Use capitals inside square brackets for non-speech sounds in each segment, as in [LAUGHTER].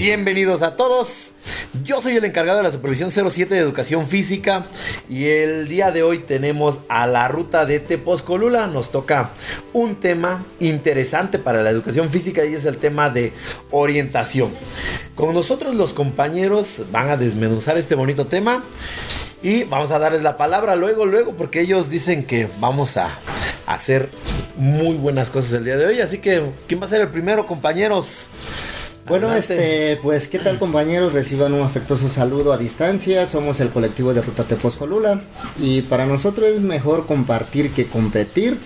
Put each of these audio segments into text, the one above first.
Bienvenidos a todos. Yo soy el encargado de la Supervisión 07 de Educación Física y el día de hoy tenemos a la ruta de Tepozcolula. Nos toca un tema interesante para la educación física y es el tema de orientación. Con nosotros los compañeros van a desmenuzar este bonito tema y vamos a darles la palabra luego, luego, porque ellos dicen que vamos a hacer muy buenas cosas el día de hoy. Así que, ¿quién va a ser el primero, compañeros? Bueno, este, pues, ¿qué tal compañeros? Reciban un afectuoso saludo a distancia. Somos el colectivo de Ruta Tepozcolula y para nosotros es mejor compartir que competir.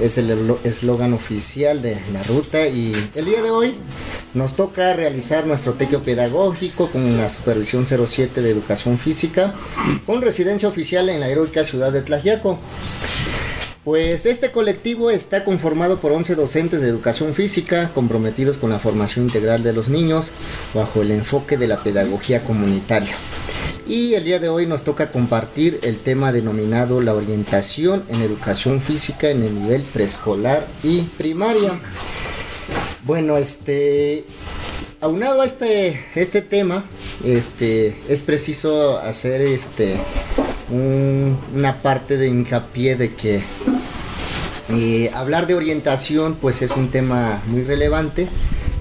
Es el eslogan oficial de la ruta y el día de hoy nos toca realizar nuestro tequio pedagógico con la supervisión 07 de educación física con residencia oficial en la heroica ciudad de Tlajiaco. Pues este colectivo está conformado por 11 docentes de educación física comprometidos con la formación integral de los niños bajo el enfoque de la pedagogía comunitaria. Y el día de hoy nos toca compartir el tema denominado la orientación en educación física en el nivel preescolar y primaria. Bueno, este aunado a este, este tema, este, es preciso hacer este, una parte de hincapié de que eh, hablar de orientación pues es un tema muy relevante,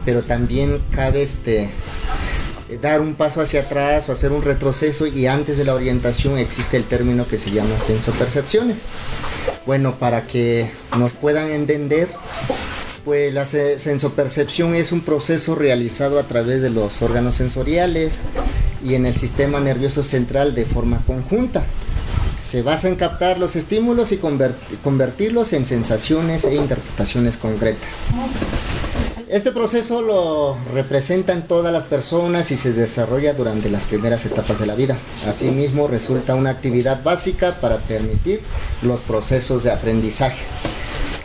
pero también cabe este, dar un paso hacia atrás o hacer un retroceso y antes de la orientación existe el término que se llama sensopercepciones. Bueno, para que nos puedan entender, pues la sensopercepción es un proceso realizado a través de los órganos sensoriales y en el sistema nervioso central de forma conjunta. Se basa en captar los estímulos y convertirlos en sensaciones e interpretaciones concretas. Este proceso lo representan todas las personas y se desarrolla durante las primeras etapas de la vida. Asimismo, resulta una actividad básica para permitir los procesos de aprendizaje.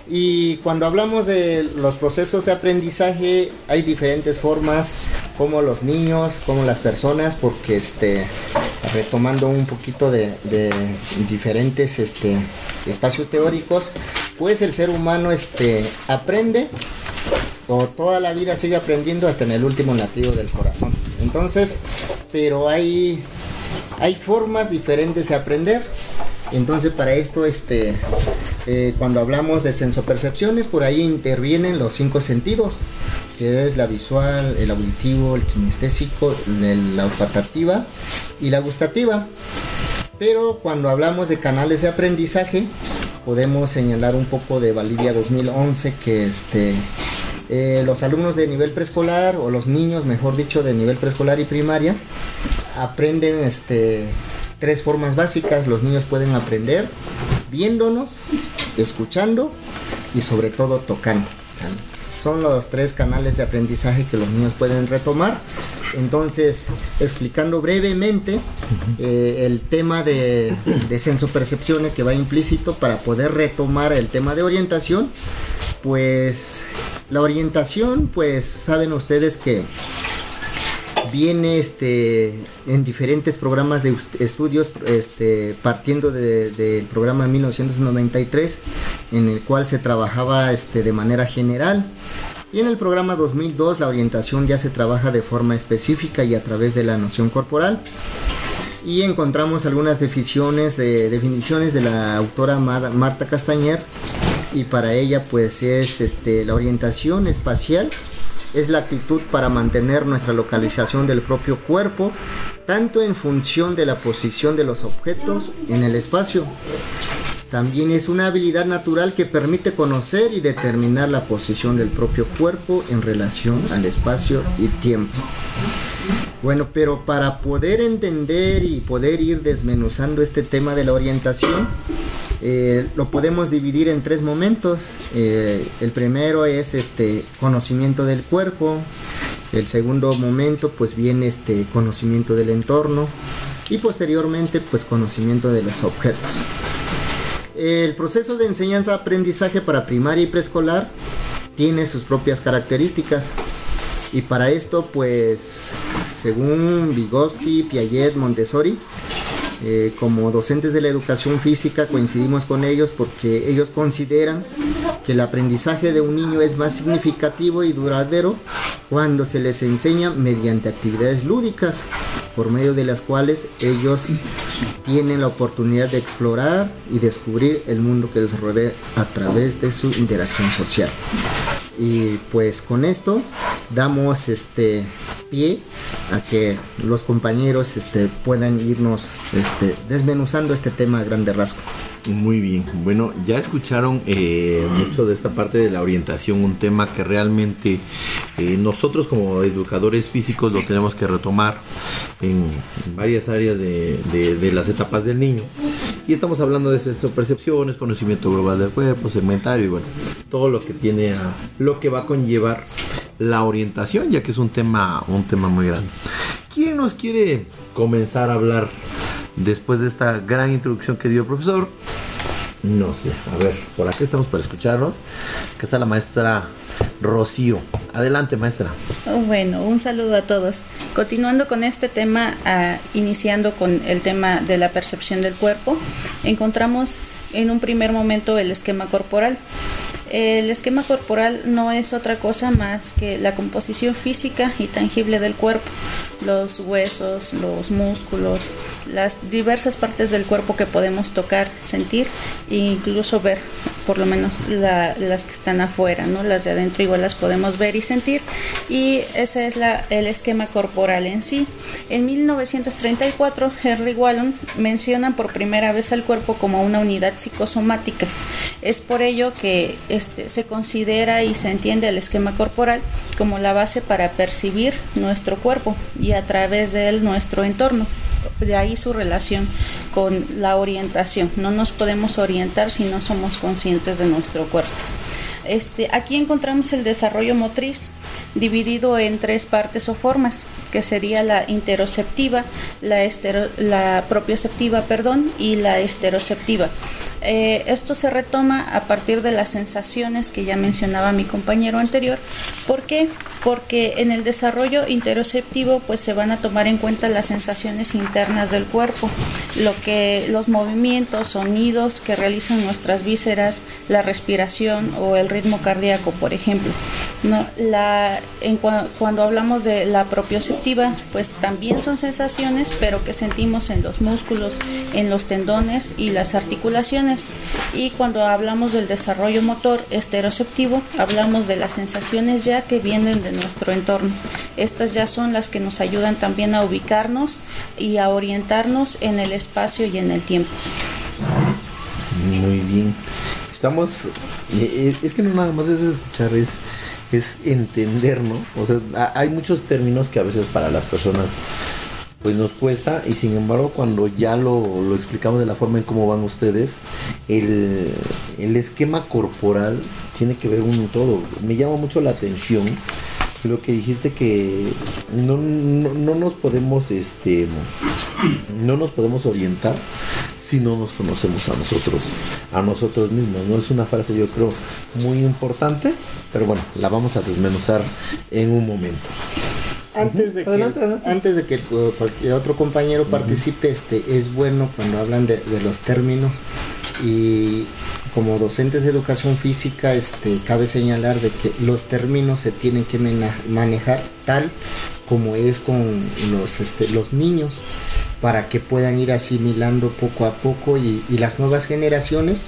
Y cuando hablamos de los procesos de aprendizaje, hay diferentes formas, como los niños, como las personas, porque este, retomando un poquito de, diferentes este, espacios teóricos, pues el ser humano este, aprende o toda la vida sigue aprendiendo hasta en el último latido del corazón. Entonces, pero hay, hay formas diferentes de aprender. Entonces para esto, este, eh, cuando hablamos de sensopercepciones, por ahí intervienen los cinco sentidos, que es la visual, el auditivo, el kinestésico, la olfatativa y la gustativa. Pero cuando hablamos de canales de aprendizaje, podemos señalar un poco de Valivia 2011, que este, eh, los alumnos de nivel preescolar, o los niños, mejor dicho, de nivel preescolar y primaria, aprenden este, tres formas básicas. Los niños pueden aprender viéndonos, escuchando y sobre todo tocando. Son los tres canales de aprendizaje que los niños pueden retomar. Entonces, explicando brevemente eh, el tema de, de sensopercepciones que va implícito para poder retomar el tema de orientación, pues la orientación, pues saben ustedes que viene este en diferentes programas de estudios este partiendo del programa 1993 en el cual se trabajaba este de manera general. Y en el programa 2002 la orientación ya se trabaja de forma específica y a través de la noción corporal. Y encontramos algunas definiciones de definiciones de la autora Marta Castañer y para ella pues es este la orientación espacial es la actitud para mantener nuestra localización del propio cuerpo, tanto en función de la posición de los objetos en el espacio. También es una habilidad natural que permite conocer y determinar la posición del propio cuerpo en relación al espacio y tiempo. Bueno, pero para poder entender y poder ir desmenuzando este tema de la orientación, eh, lo podemos dividir en tres momentos. Eh, el primero es este conocimiento del cuerpo. El segundo momento pues viene este conocimiento del entorno y posteriormente pues conocimiento de los objetos. El proceso de enseñanza-aprendizaje para primaria y preescolar tiene sus propias características y para esto pues según Vygotsky, Piaget, Montessori eh, como docentes de la educación física coincidimos con ellos porque ellos consideran que el aprendizaje de un niño es más significativo y duradero cuando se les enseña mediante actividades lúdicas, por medio de las cuales ellos tienen la oportunidad de explorar y descubrir el mundo que les rodea a través de su interacción social. Y pues con esto damos este pie a que los compañeros este, puedan irnos este, desmenuzando este tema a grande rasgo. Muy bien, bueno, ya escucharon eh, mucho de esta parte de la orientación, un tema que realmente eh, nosotros como educadores físicos lo tenemos que retomar en varias áreas de, de las etapas del niño. Y estamos hablando de percepciones, conocimiento global del cuerpo, segmentario y bueno, todo lo que tiene a, lo que va a conllevar la orientación, ya que es un tema, un tema muy grande. ¿Quién nos quiere comenzar a hablar después de esta gran introducción que dio el profesor? No sé, a ver, por aquí estamos para escucharnos. Acá está la maestra Rocío. Adelante, maestra. Bueno, un saludo a todos. Continuando con este tema, ah, iniciando con el tema de la percepción del cuerpo, encontramos en un primer momento el esquema corporal. El esquema corporal no es otra cosa más que la composición física y tangible del cuerpo, los huesos, los músculos, las diversas partes del cuerpo que podemos tocar, sentir e incluso ver por lo menos las que están afuera, ¿no? Las de adentro igual las podemos ver y sentir y ese es el esquema corporal en sí. En 1934, Henry Wallon menciona por primera vez al cuerpo como una unidad psicosomática. Es por ello que este, se considera y se entiende el esquema corporal como la base para percibir nuestro cuerpo y a través de él nuestro entorno de ahí su relación con la orientación. No nos podemos orientar si no somos conscientes de nuestro cuerpo. Este, aquí encontramos el desarrollo motriz dividido en tres partes o formas, que sería la interoceptiva, la, estero, la propioceptiva perdón, y la esteroceptiva. Eh, esto se retoma a partir de las sensaciones que ya mencionaba mi compañero anterior. ¿Por qué? Porque en el desarrollo interoceptivo pues se van a tomar en cuenta las sensaciones internas del cuerpo, lo que los movimientos, sonidos que realizan nuestras vísceras, la respiración o el ritmo cardíaco, por ejemplo. ¿no? La, cuando hablamos de la propioceptiva, pues también son sensaciones, pero que sentimos en los músculos, en los tendones y las articulaciones. Y cuando hablamos del desarrollo motor esteroceptivo, hablamos de las sensaciones ya que vienen de nuestro entorno. Estas ya son las que nos ayudan también a ubicarnos y a orientarnos en el espacio y en el tiempo. Muy bien. Estamos, eh, es que no nada más es escuchar, es es entender, ¿no? O sea, hay muchos términos que a veces para las personas pues nos cuesta y sin embargo cuando ya lo, explicamos de la forma en cómo van ustedes, el, esquema corporal tiene que ver un todo. Me llama mucho la atención lo que dijiste que no, no nos podemos este no nos podemos orientar si no nos conocemos a nosotros, a nosotros mismos. No es una frase yo creo muy importante, pero bueno, la vamos a desmenuzar en un momento. Antes de, que, antes de que cualquier otro compañero participe, este, es bueno cuando hablan de, los términos. Y como docentes de educación física, este, cabe señalar de que los términos se tienen que manejar tal como es con los, este, los niños para que puedan ir asimilando poco a poco y, las nuevas generaciones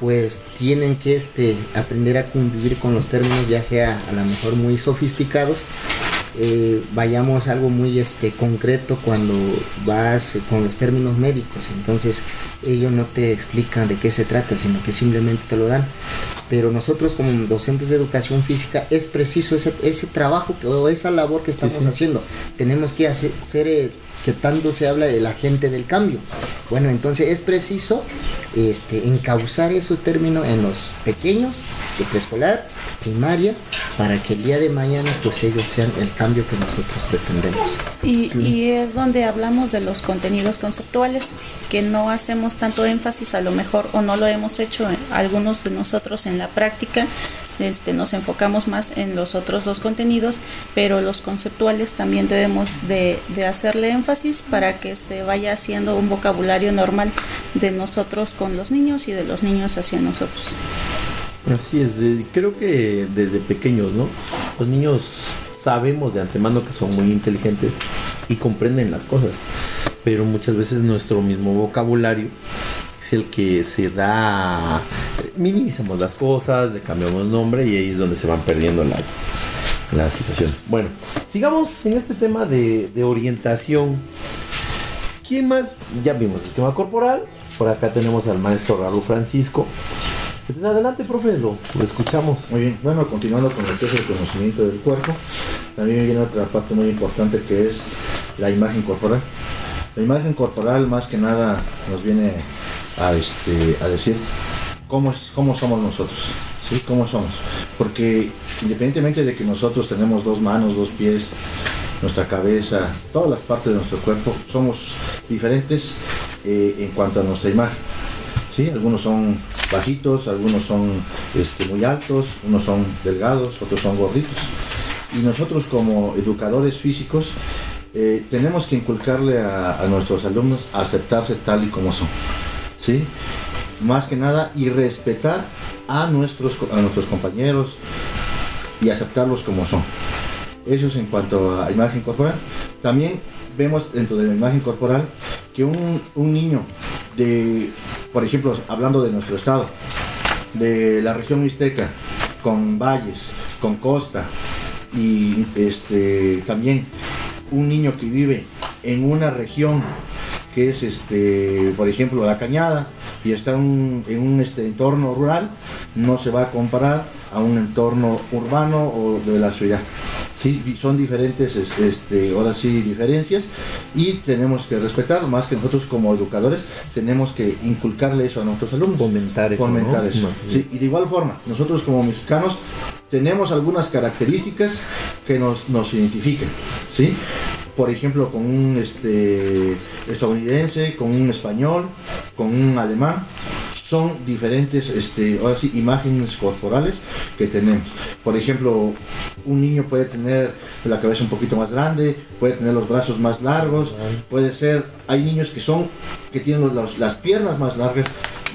pues tienen que este, aprender a convivir con los términos ya sea a lo mejor muy sofisticados. Eh, vayamos a algo muy este concreto cuando vas con los términos médicos. Entonces ellos no te explican de qué se trata sino que simplemente te lo dan. Pero nosotros como docentes de educación física es preciso ese, ese trabajo o esa labor que estamos haciendo. Tenemos que hacer, ser que tanto se habla de la gente del cambio. Bueno, entonces es preciso este, encauzar ese término en los pequeños, de preescolar, primaria, para que el día de mañana pues ellos sean el cambio que nosotros pretendemos. Y, y es donde hablamos de los contenidos conceptuales, que no hacemos tanto énfasis a lo mejor o no lo hemos hecho algunos de nosotros en la práctica, este, nos enfocamos más en los otros dos contenidos, pero los conceptuales también debemos de, hacerle énfasis para que se vaya haciendo un vocabulario normal de nosotros con los niños y de los niños hacia nosotros. Así es, creo que desde pequeños, ¿no? Los niños sabemos de antemano que son muy inteligentes y comprenden las cosas, pero muchas veces nuestro mismo vocabulario es el que se da, minimizamos las cosas, le cambiamos nombre y ahí es donde se van perdiendo las, las situaciones. Bueno, sigamos en este tema de, de orientación. ¿Quién más? Ya vimos el tema corporal. Por acá tenemos al maestro Raúl Francisco. Entonces, adelante, profe, lo, escuchamos. Muy bien, bueno, continuando con el que es el conocimiento del cuerpo, también viene otra parte muy importante que es la imagen corporal. La imagen corporal más que nada nos viene a, este, a decir cómo, es, cómo somos nosotros, ¿sí? ¿Cómo somos? Porque independientemente de que nosotros tenemos dos manos, dos pies, nuestra cabeza, todas las partes de nuestro cuerpo, somos diferentes eh, en cuanto a nuestra imagen. ¿sí? Algunos son bajitos, algunos son este, muy altos, unos son delgados, otros son gorditos. Y nosotros como educadores físicos eh, tenemos que inculcarle a, nuestros alumnos a aceptarse tal y como son. ¿sí? Más que nada y respetar a nuestros, a nuestros compañeros y aceptarlos como son. Eso es en cuanto a imagen corporal. También vemos dentro de la imagen corporal que un, un niño de por ejemplo, hablando de nuestro estado, de la región mixteca, con valles, con costa, y este, también un niño que vive en una región que es, este, por ejemplo, la cañada, y está en un este, entorno rural, no se va a comparar a un entorno urbano o de la ciudad. Sí, son diferentes, este, ahora sí, diferencias y tenemos que respetar, más que nosotros como educadores, tenemos que inculcarle eso a nuestros alumnos. Fomentar eso. y de igual forma, nosotros como mexicanos tenemos algunas características que nos, nos identifican, ¿sí? Por ejemplo, con un este, estadounidense, con un español, con un alemán, son diferentes este, imágenes corporales que tenemos. Por ejemplo, un niño puede tener la cabeza un poquito más grande, puede tener los brazos más largos, puede ser, hay niños que son, que tienen las piernas más largas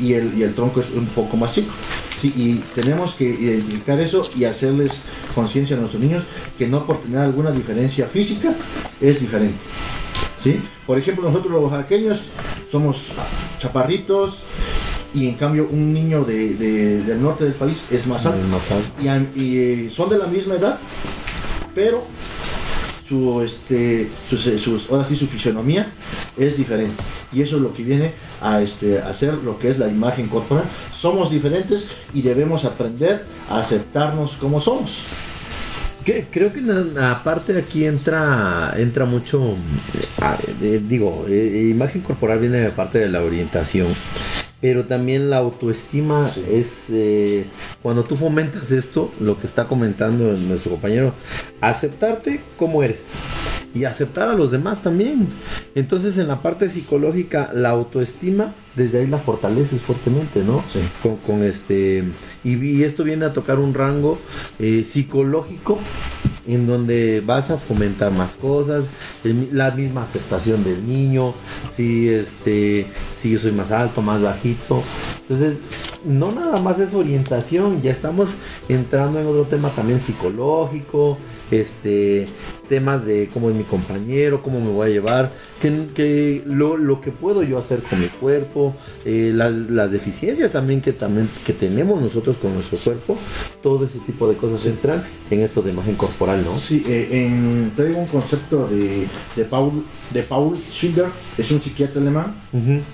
y el tronco es un poco más chico. Y tenemos que identificar eso y hacerles conciencia a nuestros niños que no por tener alguna diferencia física es diferente. ¿sí? Por ejemplo, nosotros los oaxaqueños somos chaparritos, y en cambio un niño del norte del país es más alto. Y, eh, son de la misma edad, pero su, este, ahora sí su fisionomía es diferente. Y eso es lo que viene a este, hacer lo que es la imagen corporal. Somos diferentes y debemos aprender a aceptarnos como somos. creo que aparte aquí entra entra mucho eh, digo eh, imagen corporal viene de parte de la orientación pero también la autoestima es eh, cuando tú fomentas esto, lo que está comentando nuestro compañero, aceptarte como eres y aceptar a los demás también. Entonces en la parte psicológica, la autoestima, desde ahí la fortaleces fuertemente, ¿no? Sí. Con, este, y, esto viene a tocar un rango eh, psicológico en donde vas a fomentar más cosas, la misma aceptación del niño, si este, si yo soy más alto, más bajito. Entonces, no nada más es orientación, ya estamos entrando en otro tema también psicológico, este, temas de cómo es mi compañero, cómo me voy a llevar, que, lo, que puedo yo hacer con mi cuerpo, eh, las, deficiencias también que, también que tenemos nosotros con nuestro cuerpo, todo ese tipo de cosas entran en esto de imagen corporal, ¿no? Sí, eh, en, traigo un concepto de, de, Paul, de Paul Schiller, es un psiquiatra alemán,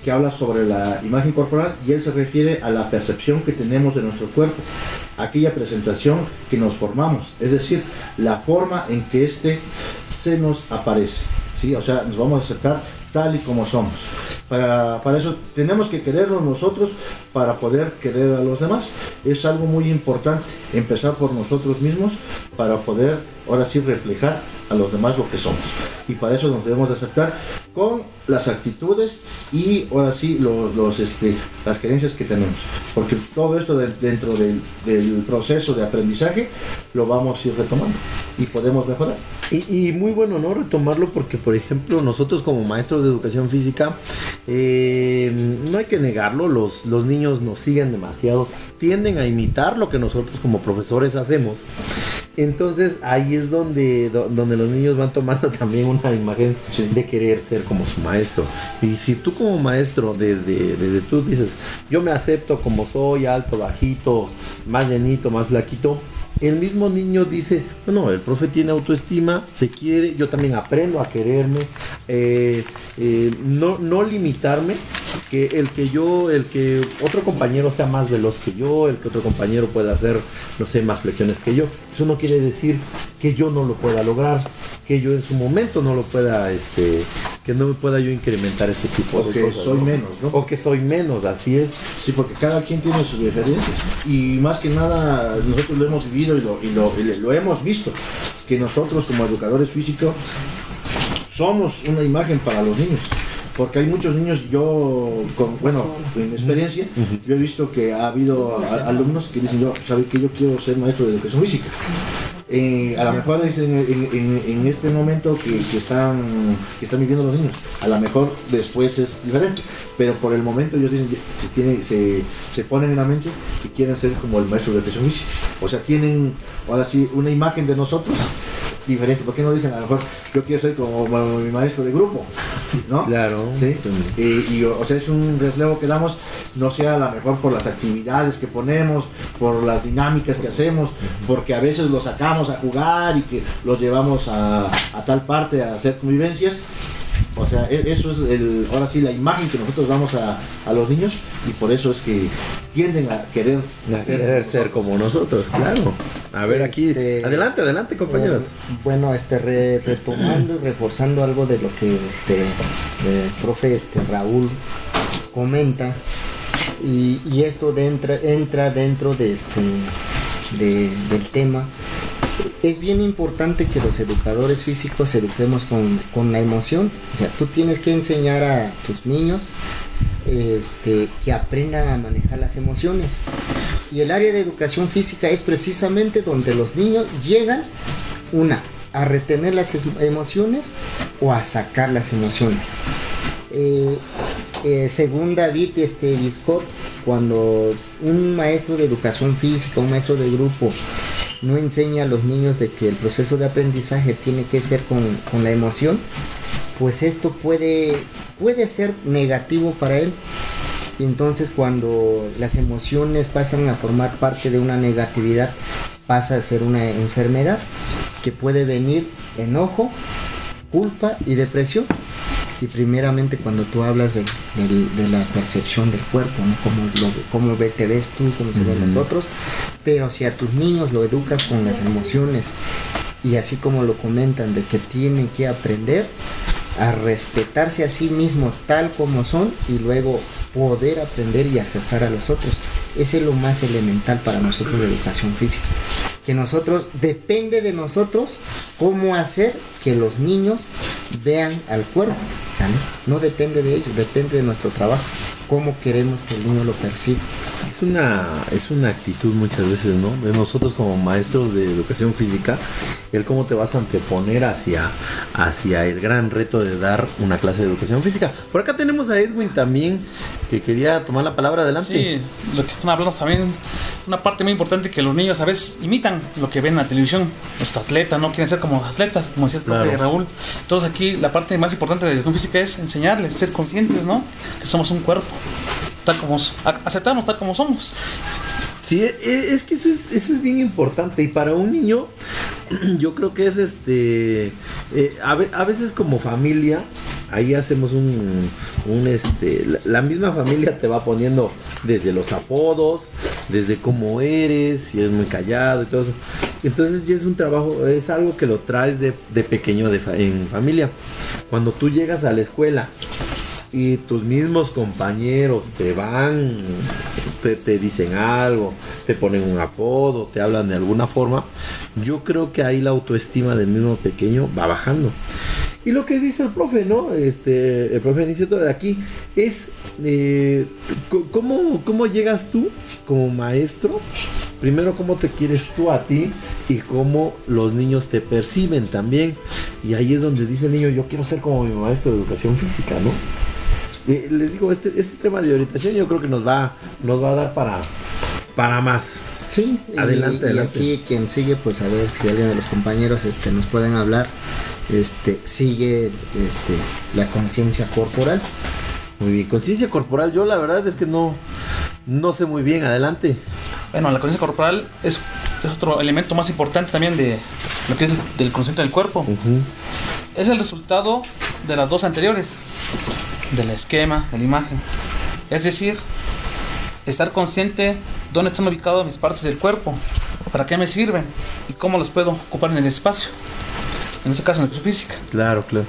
que habla sobre la imagen corporal y él se refiere a la percepción que tenemos de nuestro cuerpo, aquella presentación que nos formamos, es decir, la forma en que éste se nos aparece. ¿sí? O sea, nos vamos a aceptar tal y como somos. Para, para, eso tenemos que querernos nosotros para poder querer a los demás. Es algo muy importante empezar por nosotros mismos para poder ahora sí reflejar a los demás lo que somos. Y para eso nos debemos de aceptar con las actitudes y ahora sí los, este, las creencias que tenemos. Porque todo esto dentro del, del, proceso de aprendizaje lo vamos a ir retomando. y podemos mejorar. Y, muy bueno, ¿no? Retomarlo porque, por ejemplo, nosotros como maestros de educación física, eh, no hay que negarlo, los, los niños nos siguen demasiado, tienden a imitar lo que nosotros como profesores hacemos. Entonces ahí es donde, donde los niños van tomando [LAUGHS] también una imagen de querer ser como su maestro. Y si tú como maestro, desde, desde tú dices, yo me acepto como soy, alto, bajito, más llenito, más flaquito, el mismo niño dice, bueno, el profe tiene autoestima, se quiere, yo también aprendo a quererme, eh, eh, no, no limitarme, que el que yo, el que otro compañero sea más veloz que yo, el que otro compañero pueda hacer, no sé, más flexiones que yo, eso no quiere decir que yo no lo pueda lograr, que yo en su momento no lo pueda, este, que no pueda yo incrementar este tipo de cosas. soy menos, ¿no? O que soy menos, así es. Sí, porque cada quien tiene sus diferencias. Y más que nada, nosotros lo hemos vivido y lo, y lo, y lo hemos visto, que nosotros como educadores físicos somos una imagen para los niños porque hay muchos niños, yo, con, bueno, en experiencia, yo he visto que ha habido alumnos que dicen, yo, ¿sabe que Yo quiero ser maestro de educación física. Eh, a lo mejor es en, este momento que, están, que están viviendo los niños, a lo mejor después es diferente, pero por el momento ellos dicen, se, tiene, se, se ponen en la mente que quieren ser como el maestro de educación física. O sea, tienen ahora sí una imagen de nosotros diferente. ¿Por qué no dicen a lo mejor yo quiero ser como mi maestro de grupo? ¿No? Claro. Sí. y, o sea, es un reflejo que damos, no sea a lo mejor por las actividades que ponemos, por las dinámicas que hacemos, porque a veces los sacamos a jugar y que los llevamos a, a tal parte a hacer convivencias o sea, e, eso es el, ahora sí la imagen que nosotros damos a, los niños y por eso es que tienden a querer, ser, como nosotros, claro. A ver aquí, este, adelante, adelante compañeros. Bueno, este retomando y reforzando algo de lo que este el profe este Raúl comenta y, esto entra, entra dentro de este del tema es bien importante que los educadores físicos eduquemos con, la emoción. O sea, tú tienes que enseñar a tus niños este, que aprendan a manejar las emociones. Y el área de educación física es precisamente donde los niños llegan, una, a retener las emociones o a sacar las emociones. Eh, eh, según David este, Biscott, cuando un maestro de educación física, un maestro de grupo, no enseña a los niños de que el proceso de aprendizaje tiene que ser con, la emoción, pues esto puede, puede ser negativo para él. Y entonces cuando las emociones pasan a formar parte de una negatividad, pasa a ser una enfermedad que puede venir enojo, culpa y depresión. Y primeramente cuando tú hablas de, la percepción del cuerpo, ¿no? Cómo, lo, te ves tú, cómo se ven nosotros, pero si a tus niños lo educas con las emociones y así como lo comentan de que tienen que aprender a respetarse a sí mismos tal como son y luego poder aprender y aceptar a los otros. Ese es lo más elemental para nosotros de educación física. Que nosotros, depende de nosotros cómo hacer que los niños vean al cuerpo. No depende de ellos, depende de nuestro trabajo cómo queremos que el niño lo perciba. Es una, es una actitud muchas veces, ¿no? De nosotros como maestros de educación física, el cómo te vas a anteponer hacia, hacia el gran reto de dar una clase de educación física. Por acá tenemos a Edwin también, que quería tomar la palabra adelante. Sí, lo que están hablando también, una parte muy importante que los niños a veces imitan lo que ven en la televisión. Los atletas no quieren ser como atletas, como decía el profe Raúl. Entonces aquí la parte más importante de la educación física es enseñarles, ser conscientes, ¿no? Que somos un cuerpo tal como aceptarnos tal como somos. Sí, e, e, es que eso es, eso es bien importante y para un niño [CLEARS THROAT] yo creo que es este eh, a, veces como familia ahí hacemos un, un este la, misma familia te va poniendo desde los apodos desde cómo eres si eres muy callado y todo eso entonces ya es un trabajo es algo que lo traes de, pequeño de, en familia cuando tú llegas a la escuela y tus mismos compañeros te van, te, dicen algo, te ponen un apodo, te hablan de alguna forma, yo creo que ahí la autoestima del mismo pequeño va bajando. Y lo que dice el profe, ¿no? Este, el profe Aniceto de aquí es eh, ¿cómo, cómo llegas tú como maestro primero cómo te quieres tú a ti y cómo los niños te perciben también. Y ahí es donde dice el niño, yo quiero ser como mi maestro de educación física, ¿no? les digo, este, este tema de orientación yo creo que nos va, nos va a dar para, para más. Sí, adelante, y, adelante. aquí quien sigue, pues a ver si alguien de los compañeros este, nos pueden hablar, este, sigue este, la conciencia corporal. Muy bien, conciencia corporal, yo la verdad es que no, no sé muy bien, adelante. Bueno, la conciencia corporal es, otro elemento más importante también de lo que es del conocimiento del cuerpo. Es el resultado de las dos anteriores, del esquema, de la imagen. Es decir, estar consciente dónde están ubicadas mis partes del cuerpo, para qué me sirven y cómo las puedo ocupar en el espacio. En este caso, en la física. Claro, claro.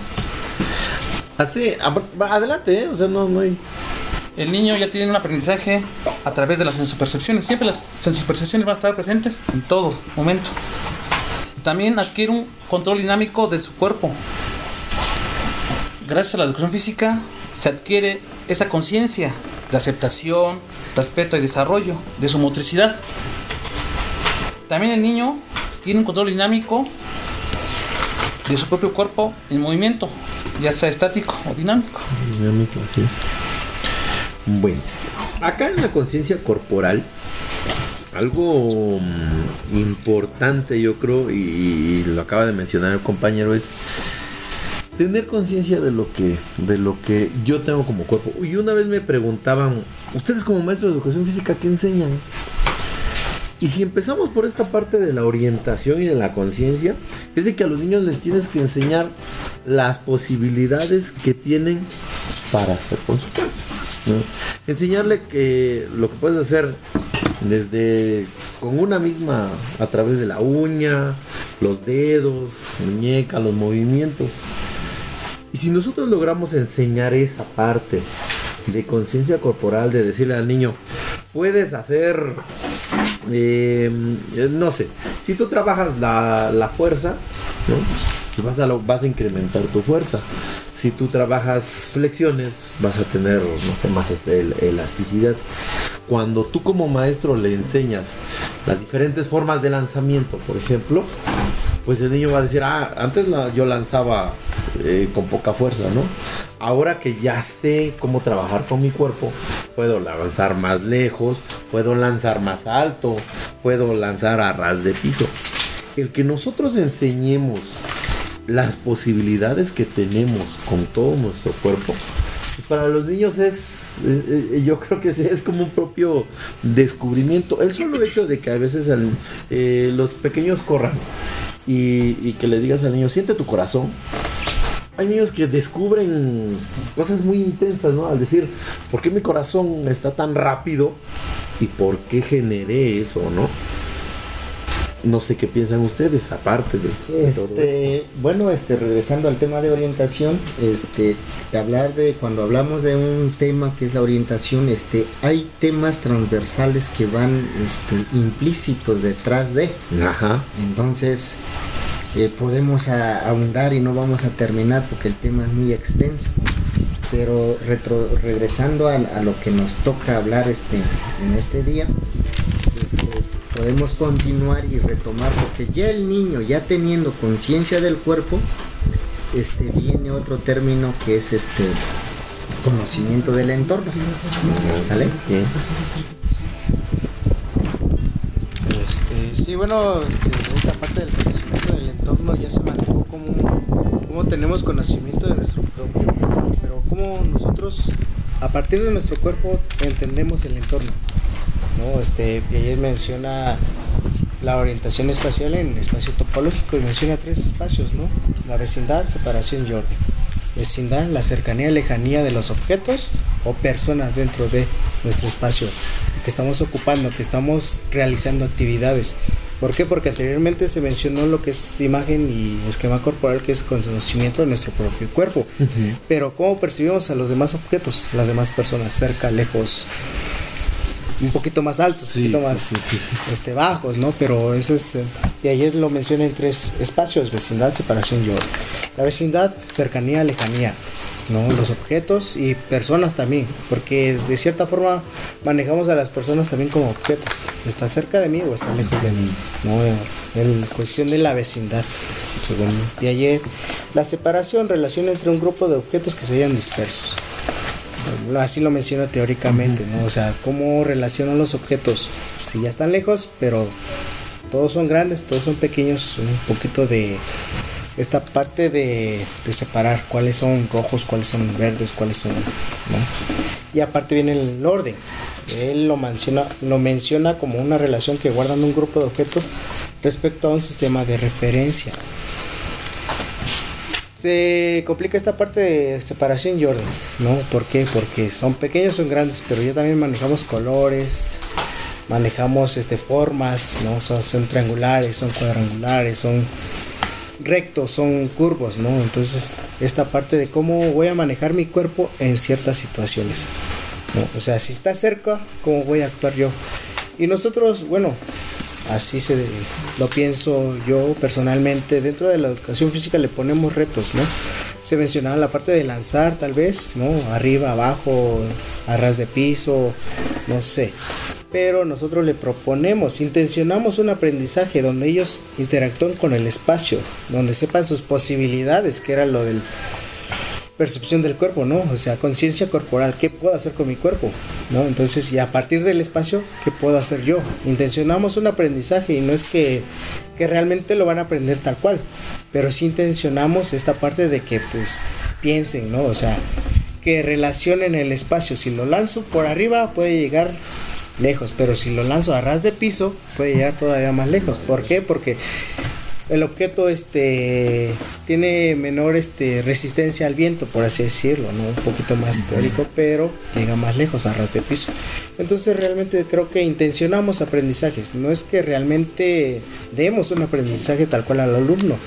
Así, adelante, ¿eh? o sea, no, no hay... El niño ya tiene un aprendizaje a través de las sensopercepciones. Siempre las sensopercepciones van a estar presentes en todo momento. También adquiere un control dinámico de su cuerpo. Gracias a la educación física se adquiere esa conciencia de aceptación, respeto y desarrollo de su motricidad. También el niño tiene un control dinámico de su propio cuerpo en movimiento, ya sea estático o dinámico. Dinámico, así es. Bueno, acá en la conciencia corporal, algo mm, importante yo creo, y, lo acaba de mencionar el compañero, es tener conciencia de lo que de lo que yo tengo como cuerpo. Y una vez me preguntaban, ustedes como maestro de educación física, ¿qué enseñan? Y si empezamos por esta parte de la orientación y de la conciencia, es de que a los niños les tienes que enseñar las posibilidades que tienen para hacer con. Enseñarle que lo que puedes hacer desde con una misma, a través de la uña, los dedos, muñeca, los movimientos. Y si nosotros logramos enseñar esa parte de conciencia corporal, de decirle al niño, puedes hacer, em, no sé, si tú trabajas la, fuerza, pues vas, a vas a incrementar tu fuerza. Si tú trabajas flexiones, vas a tener, no sé, más este, elasticidad. Cuando tú como maestro le enseñas las diferentes formas de lanzamiento, por ejemplo, pues el niño va a decir, ah, antes yo lanzaba eh, con poca fuerza, ¿no? Ahora que ya sé cómo trabajar con mi cuerpo, puedo lanzar más lejos, puedo lanzar más alto, puedo lanzar a ras de piso. El que nosotros enseñemos las posibilidades que tenemos con todo nuestro cuerpo, pues para los niños es, yo creo que es, como un propio descubrimiento. El solo hecho de que a veces eh, los pequeños corran y, que le digas al niño, siente tu corazón. Hay niños que descubren cosas muy intensas, ¿no? Al decir, ¿por qué mi corazón está tan rápido? ¿Y por qué generé eso, no? No sé qué piensan ustedes, aparte de, este, Bueno, este, regresando al tema de orientación, este, de hablar de cuando hablamos de un tema que es la orientación, este, hay temas transversales que van este, implícitos detrás de. Ajá. Entonces, eh, podemos ahondar y no vamos a terminar porque el tema es muy extenso. Pero regresando a, a, lo que nos toca hablar este, en este día, este, podemos continuar y retomar porque ya el niño ya teniendo conciencia del cuerpo este viene otro término que es este conocimiento del entorno. ¿sale? Este, sí bueno este, esta parte del conocimiento del entorno ya se manejó como como tenemos conocimiento de nuestro propio pero como nosotros a partir de nuestro cuerpo entendemos el entorno ¿no? Este, Piaget menciona la orientación espacial en espacio topológico y menciona tres espacios, ¿no? La vecindad, separación y orden. Vecindad, la cercanía, lejanía de los objetos o personas dentro de nuestro espacio que estamos ocupando, que estamos realizando actividades. ¿Por qué? Porque anteriormente se mencionó lo que es imagen y esquema corporal, que es conocimiento de nuestro propio cuerpo. Pero ¿cómo percibimos a los demás objetos, las demás personas, cerca, lejos? Un poquito más altos, un poquito más este, bajos, ¿no? Pero eso es, eh, y ayer lo mencioné en tres espacios, vecindad, separación y orden. La vecindad, cercanía, lejanía. ¿no? los objetos y personas también, porque de cierta forma manejamos a las personas también como objetos. Está cerca de mí o está lejos de mí, ¿no? en cuestión de la vecindad. Y ayer la separación, relación entre un grupo de objetos que se hayan dispersos. Así lo menciono teóricamente, ¿no? O sea, cómo relacionan los objetos. Si ya están lejos, pero todos son grandes, todos son pequeños, un poquito de esta parte de, separar cuáles son rojos, cuáles son verdes, cuáles son... Y aparte viene el orden. Él lo menciona, lo menciona como una relación que guardan un grupo de objetos respecto a un sistema de referencia. Se complica esta parte de separación y orden, ¿no? ¿Por qué? Porque son pequeños, son grandes, pero ya también manejamos colores, manejamos este, formas, ¿no? Son, son triangulares, son cuadrangulares, son rectos, son curvos, ¿no? Entonces, esta parte de cómo voy a manejar mi cuerpo en ciertas situaciones, ¿no? O sea, si está cerca, ¿cómo voy a actuar yo? Y nosotros, bueno, así se lo pienso yo personalmente, dentro de la educación física le ponemos retos, ¿no? Se mencionaba la parte de lanzar, tal vez, ¿no? Arriba, abajo, a ras de piso, no sé pero nosotros le proponemos, intencionamos un aprendizaje donde ellos interactúen con el espacio, donde sepan sus posibilidades, que era lo del percepción del cuerpo, ¿no? O sea, conciencia corporal, ¿qué puedo hacer con mi cuerpo? ¿No? Entonces, y a partir del espacio, ¿qué puedo hacer yo? Intencionamos un aprendizaje y no es que, que realmente lo van a aprender tal cual, pero sí intencionamos esta parte de que pues piensen, ¿no? O sea, que relacionen el espacio. Si lo lanzo por arriba, puede llegar lejos, pero si lo lanzo a ras de piso puede llegar todavía más lejos. ¿Por qué? Porque el objeto este tiene menor este resistencia al viento, por así decirlo, ¿no? Un poquito más teórico, pero llega más lejos a ras de piso. Entonces realmente creo que intencionamos aprendizajes, no es que realmente demos un aprendizaje tal cual al alumno,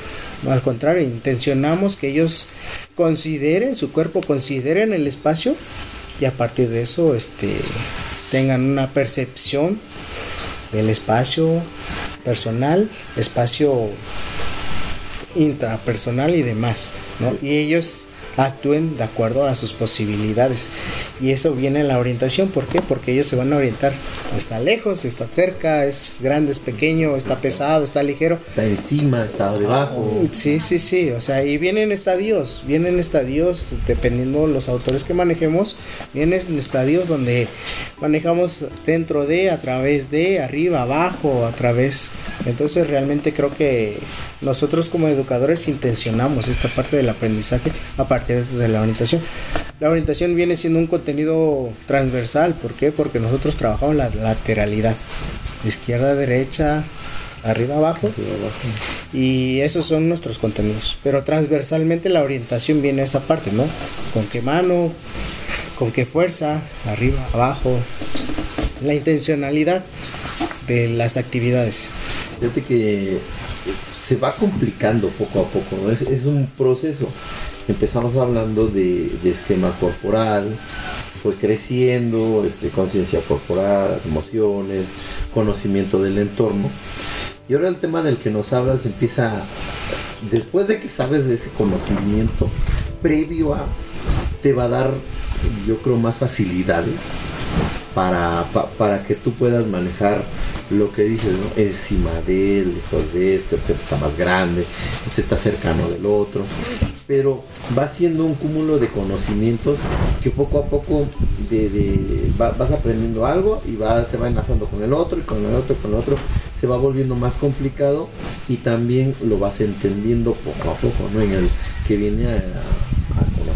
no, al contrario, intencionamos que ellos consideren su cuerpo, consideren el espacio y a partir de eso este tengan una percepción del espacio personal, espacio intrapersonal y demás, ¿no? Y ellos actúen de acuerdo a sus posibilidades. Y eso viene en la orientación. ¿Por qué? Porque ellos se van a orientar. Está lejos, está cerca, es grande, es pequeño, está pesado, está ligero. Está encima, está debajo. Sí, sí, sí. O sea, y vienen estadios, vienen estadios, dependiendo los autores que manejemos, vienen estadios donde manejamos dentro de, a través de, arriba, abajo, a través. Entonces realmente creo que nosotros como educadores intencionamos esta parte del aprendizaje a partir de la orientación. La orientación viene siendo un contenido transversal, ¿por qué? Porque nosotros trabajamos la lateralidad, izquierda, derecha, arriba, abajo, y esos son nuestros contenidos. Pero transversalmente la orientación viene a esa parte, ¿no? ¿Con qué mano? ¿Con qué fuerza? Arriba, abajo. La intencionalidad de las actividades. Fíjate que se va complicando poco a poco, es, es un proceso. Empezamos hablando de, esquema corporal, fue creciendo, este, conciencia corporal, emociones, conocimiento del entorno. Y ahora el tema del que nos hablas empieza, después de que sabes de ese conocimiento, previo a, te va a dar, yo creo, más facilidades para, para que tú puedas manejar lo que dices, ¿no? Encima de él, lejos de este, objeto está más grande, este está cercano del otro. Pero va siendo un cúmulo de conocimientos que poco a poco de, vas aprendiendo algo y va, se va enlazando con el otro y con el otro y con el otro. Se va volviendo más complicado y también lo vas entendiendo poco a poco, ¿no? En el que viene al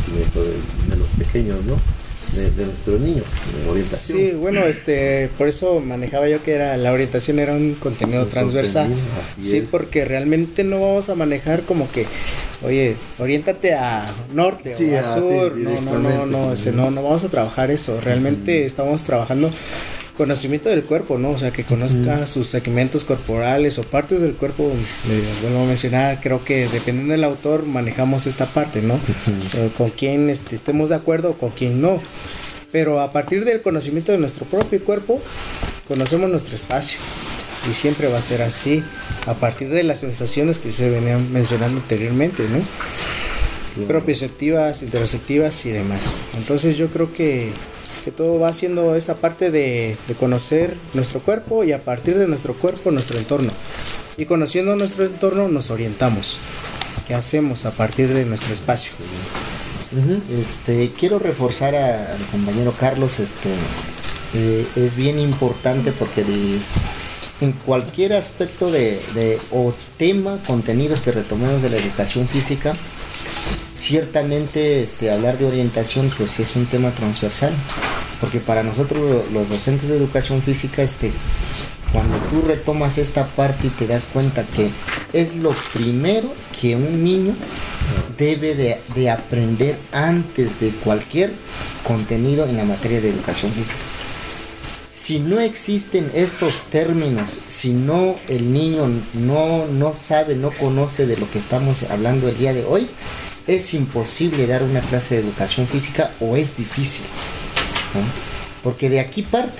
conocimiento de los pequeños, ¿no? de, nuestros niños, de orientación. Sí, bueno, este, por eso manejaba yo que era la orientación era un contenido transversal. sí, porque realmente no vamos a manejar como que, oye, oriéntate a norte o a sur. no, no, no, no, no, no vamos a trabajar eso. Realmente estamos trabajando conocimiento del cuerpo, ¿no? O sea, que conozca sus segmentos corporales o partes del cuerpo. Le vuelvo a mencionar, creo que dependiendo del autor manejamos esta parte, ¿no? Con quién este, estemos de acuerdo o con quién no. Pero a partir del conocimiento de nuestro propio cuerpo, conocemos nuestro espacio. Y siempre va a ser así, a partir de las sensaciones que se venían mencionando anteriormente, ¿no? Propioceptivas, interoceptivas y demás. Entonces yo creo que, todo va haciendo esa parte de, conocer nuestro cuerpo y a partir de nuestro cuerpo nuestro entorno. Y conociendo nuestro entorno nos orientamos. ¿Qué hacemos a partir de nuestro espacio? Este, quiero reforzar al compañero Carlos, este, es bien importante porque de- en cualquier aspecto de, de- o tema, contenidos que retomemos de la educación física, ciertamente este, hablar de orientación pues es un tema transversal, porque para nosotros lo- los docentes de educación física, este, cuando tú retomas esta parte y te das cuenta que es lo primero que un niño debe de, de aprender antes de cualquier contenido en la materia de educación física. Si no existen estos términos, si no el niño no, no sabe, no conoce de lo que estamos hablando el día de hoy, es imposible dar una clase de educación física o es difícil. Porque de aquí parte.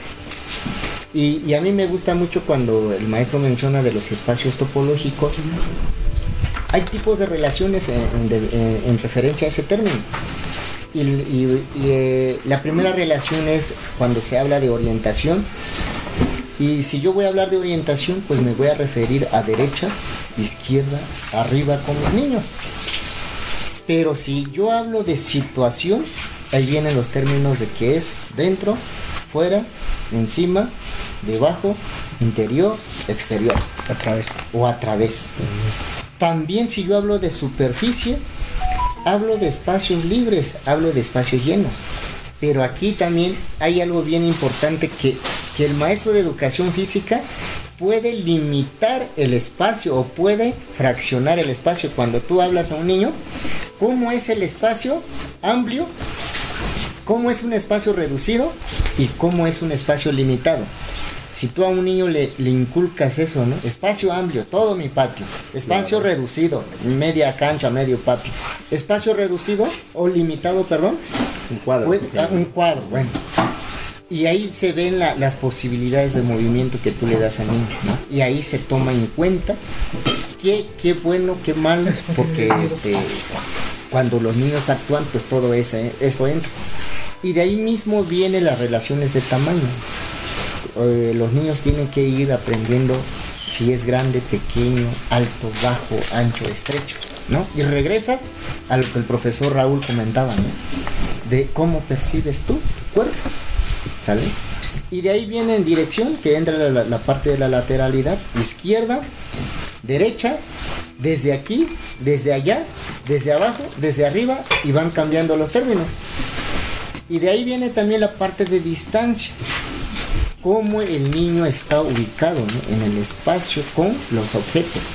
Y, a mí me gusta mucho cuando el maestro menciona de los espacios topológicos. Hay tipos de relaciones en, referencia a ese término. Y, eh, la primera relación es cuando se habla de orientación. Y si yo voy a hablar de orientación, pues me voy a referir a derecha, izquierda, arriba con los niños. Pero si yo hablo de situación, ahí vienen los términos de qué es dentro, fuera, encima, debajo, interior, exterior A través. o a través. También si yo hablo de superficie, hablo de espacios libres, hablo de espacios llenos. Pero aquí también hay algo bien importante que, que el maestro de educación física puede limitar el espacio o puede fraccionar el espacio. Cuando tú hablas a un niño, ¿cómo es el espacio amplio? ¿Cómo es un espacio reducido? ¿Y cómo es un espacio limitado? Si tú a un niño le, le inculcas eso, ¿no? Espacio amplio, todo mi patio. Espacio reducido, media cancha, medio patio. Espacio reducido o limitado, perdón. Un cuadro. Pues, ah, un cuadro, bueno. Y ahí se ven la- las posibilidades de movimiento que tú le das al niño, ¿no? Y ahí se toma en cuenta qué, qué bueno, qué malo, porque este, cuando los niños actúan, pues todo ese, eso entra. Y de ahí mismo vienen las relaciones de tamaño. Eh, los niños tienen que ir aprendiendo si es grande, pequeño, alto, bajo, ancho, estrecho, ¿no? Y regresas a lo que el profesor Raúl comentaba, ¿no? De cómo percibes tú tu cuerpo, ¿sale? Y de ahí viene en dirección, que entra la, parte de la lateralidad, izquierda, derecha, desde aquí, desde allá, desde abajo, desde arriba, y van cambiando los términos. Y de ahí viene también la parte de distancia. Cómo el niño está ubicado en el espacio con los objetos.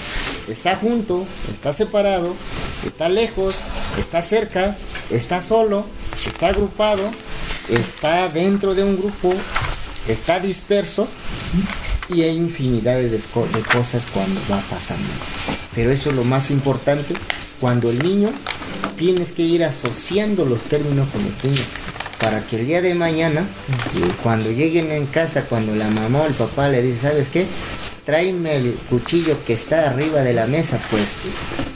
Está junto, está separado, está lejos, está cerca, está solo, está agrupado, está dentro de un grupo, está disperso y hay infinidad de, cosas cuando va pasando. Pero eso es lo más importante, cuando el niño tienes que ir asociando los términos con los niños para que el día de mañana, eh, cuando lleguen en casa, cuando la mamá o el papá le dice, ¿sabes qué? Tráeme el cuchillo que está arriba de la mesa, pues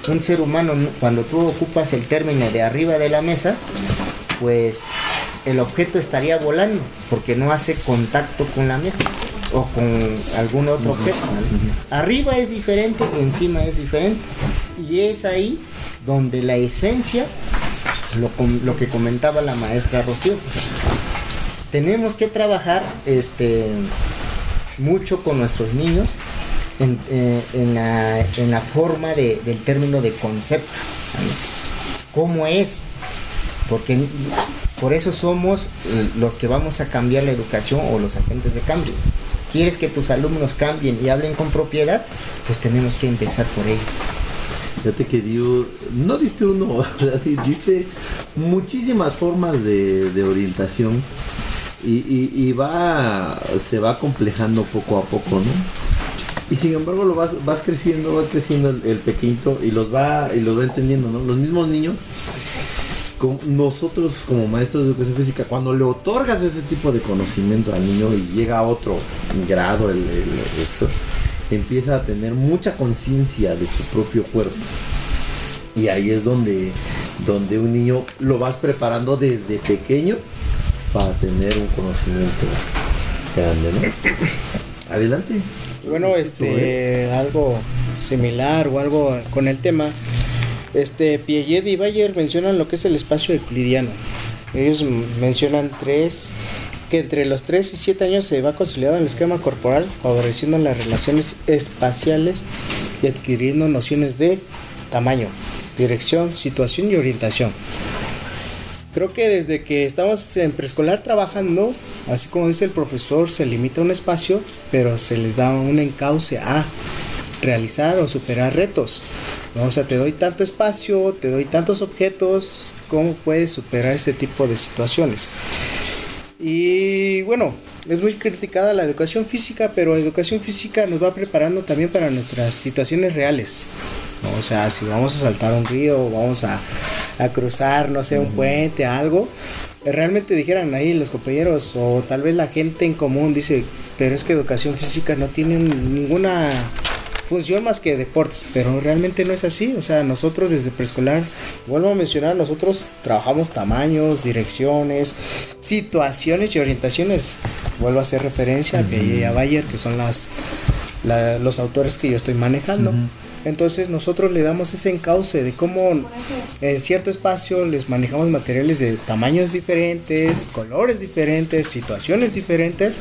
un ser humano, no- cuando tú ocupas el término de arriba de la mesa, pues el objeto estaría volando porque no hace contacto con la mesa o con algún otro objeto. Arriba es diferente, encima es diferente. Y es ahí donde la esencia, lo, lo que comentaba la maestra Rocío, o sea, tenemos que trabajar este, mucho con nuestros niños en, eh, en la, en la forma de- del término de concepto. ¿Cómo es? Porque por eso somos eh, los que vamos a cambiar la educación o los agentes de cambio. ¿Quieres que tus alumnos cambien y hablen con propiedad? Pues tenemos que empezar por ellos. Fíjate que dio, no diste uno, [LAUGHS] diste muchísimas formas de, orientación y va, se va complejando poco a poco, ¿no? Y sin embargo lo vas, vas creciendo, va creciendo el, el pequeñito y los va, y los va entendiendo, ¿no? Los mismos niños nosotros como maestros de educación física, cuando le otorgas ese tipo de conocimiento al niño y llega a otro grado el, esto, empieza a tener mucha conciencia de su propio cuerpo. Y ahí es donde, donde un niño lo vas preparando desde pequeño para tener un conocimiento grande, ¿no? Adelante. Bueno, este, algo similar o algo con el tema este, Piaget y Bayer mencionan lo que es el espacio euclidiano. Ellos mencionan tres, que entre los 3 y 7 años se va consolidando el esquema corporal, favoreciendo las relaciones espaciales y adquiriendo nociones de tamaño, dirección, situación y orientación. Creo que desde que estamos en preescolar trabajando, así como dice el profesor, se limita un espacio, pero se les da un encauce a realizar o superar retos. O sea, te doy tanto espacio, te doy tantos objetos, ¿cómo puedes superar este tipo de situaciones? Y bueno, es muy criticada la educación física, pero la educación física nos va preparando también para nuestras situaciones reales. O sea, si vamos a saltar un río, vamos a, a cruzar, no sé, un puente, algo, realmente dijeran ahí los compañeros o tal vez la gente en común dice, pero es que educación física no tiene ninguna función más que deportes, pero realmente no es así. O sea, nosotros desde preescolar, vuelvo a mencionar, nosotros trabajamos tamaños, direcciones, situaciones y orientaciones. Vuelvo a hacer referencia a Bayer, que son las, los autores que yo estoy manejando. Entonces nosotros le damos ese encauce de cómo en cierto espacio les manejamos materiales de tamaños diferentes, colores diferentes, situaciones diferentes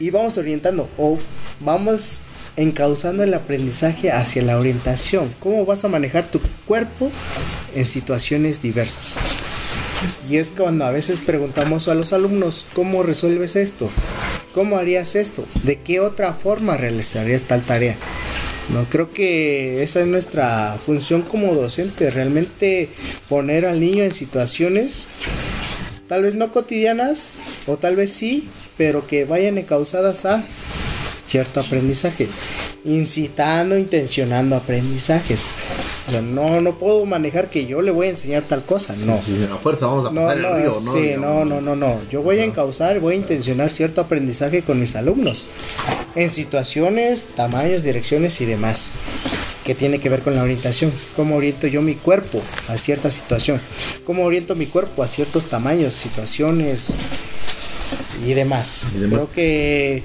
y vamos orientando o vamos encauzando el aprendizaje hacia la orientación. ¿Cómo vas a manejar tu cuerpo en situaciones diversas? Y es cuando a veces preguntamos a los alumnos, ¿cómo resuelves esto? ¿Cómo harías esto? ¿De qué otra forma realizarías tal tarea? No creo que esa es nuestra función como docente, realmente poner al niño en situaciones tal vez no cotidianas o tal vez sí, pero que vayan encausadas a cierto aprendizaje, incitando, intencionando aprendizajes. no, no puedo manejar que yo le voy a enseñar tal cosa, no. fuerza vamos a pasar no, el río, ¿no? Sí, no, no, no, no. Yo voy a encauzar, voy a intencionar cierto aprendizaje con mis alumnos en situaciones, tamaños, direcciones y demás que tiene que ver con la orientación. ¿Cómo oriento yo mi cuerpo a cierta situación? ¿Cómo oriento mi cuerpo a ciertos tamaños, situaciones y demás? ¿Y demás? Creo que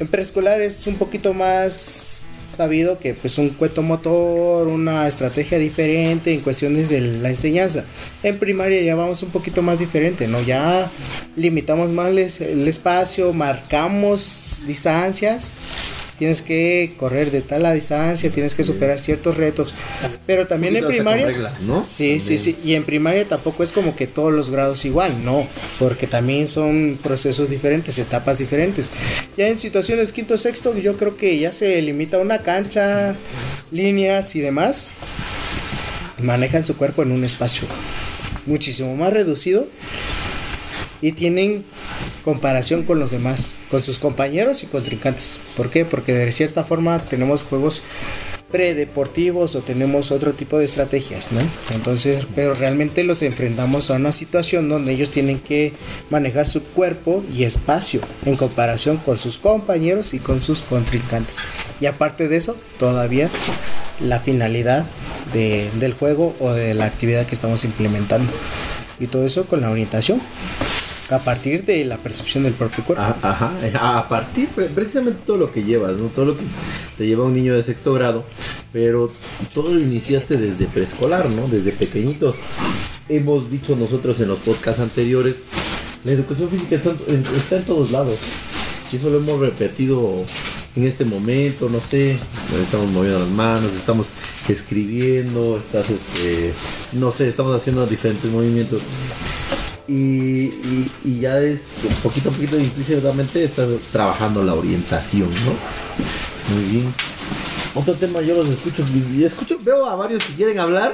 en preescolar es un poquito más sabido que pues un cuento motor, una estrategia diferente en cuestiones de la enseñanza. En primaria ya vamos un poquito más diferente, ¿no? Ya limitamos más el espacio, marcamos distancias tienes que correr de tal a distancia, tienes que superar ciertos retos. Pero también en primaria, ¿no? Sí, sí, sí. Y en primaria tampoco es como que todos los grados igual, no, porque también son procesos diferentes, etapas diferentes. Ya en situaciones quinto, sexto, yo creo que ya se limita a una cancha, líneas y demás. Manejan su cuerpo en un espacio muchísimo más reducido y tienen comparación con los demás, con sus compañeros y contrincantes. ¿Por qué? Porque de cierta forma tenemos juegos predeportivos o tenemos otro tipo de estrategias, ¿no? Entonces, pero realmente los enfrentamos a una situación donde ellos tienen que manejar su cuerpo y espacio en comparación con sus compañeros y con sus contrincantes. Y aparte de eso, todavía la finalidad del juego o de la actividad que estamos implementando. Y todo eso con la orientación a partir de la percepción del propio cuerpo. Ah, ajá, a partir precisamente todo lo que llevas, ¿no? Todo lo que te lleva un niño de sexto grado, pero todo lo iniciaste desde preescolar, ¿no? Desde pequeñitos. Hemos dicho nosotros en los podcasts anteriores, la educación física está en, todos lados. Y eso lo hemos repetido en este momento, no sé, estamos moviendo las manos, estamos escribiendo, estás, este, no sé, estamos haciendo diferentes movimientos y, ya es un poquito a poquito implícitamente estás trabajando la orientación, ¿no? Muy bien. Otro tema yo los escucho, y escucho, veo a varios que quieren hablar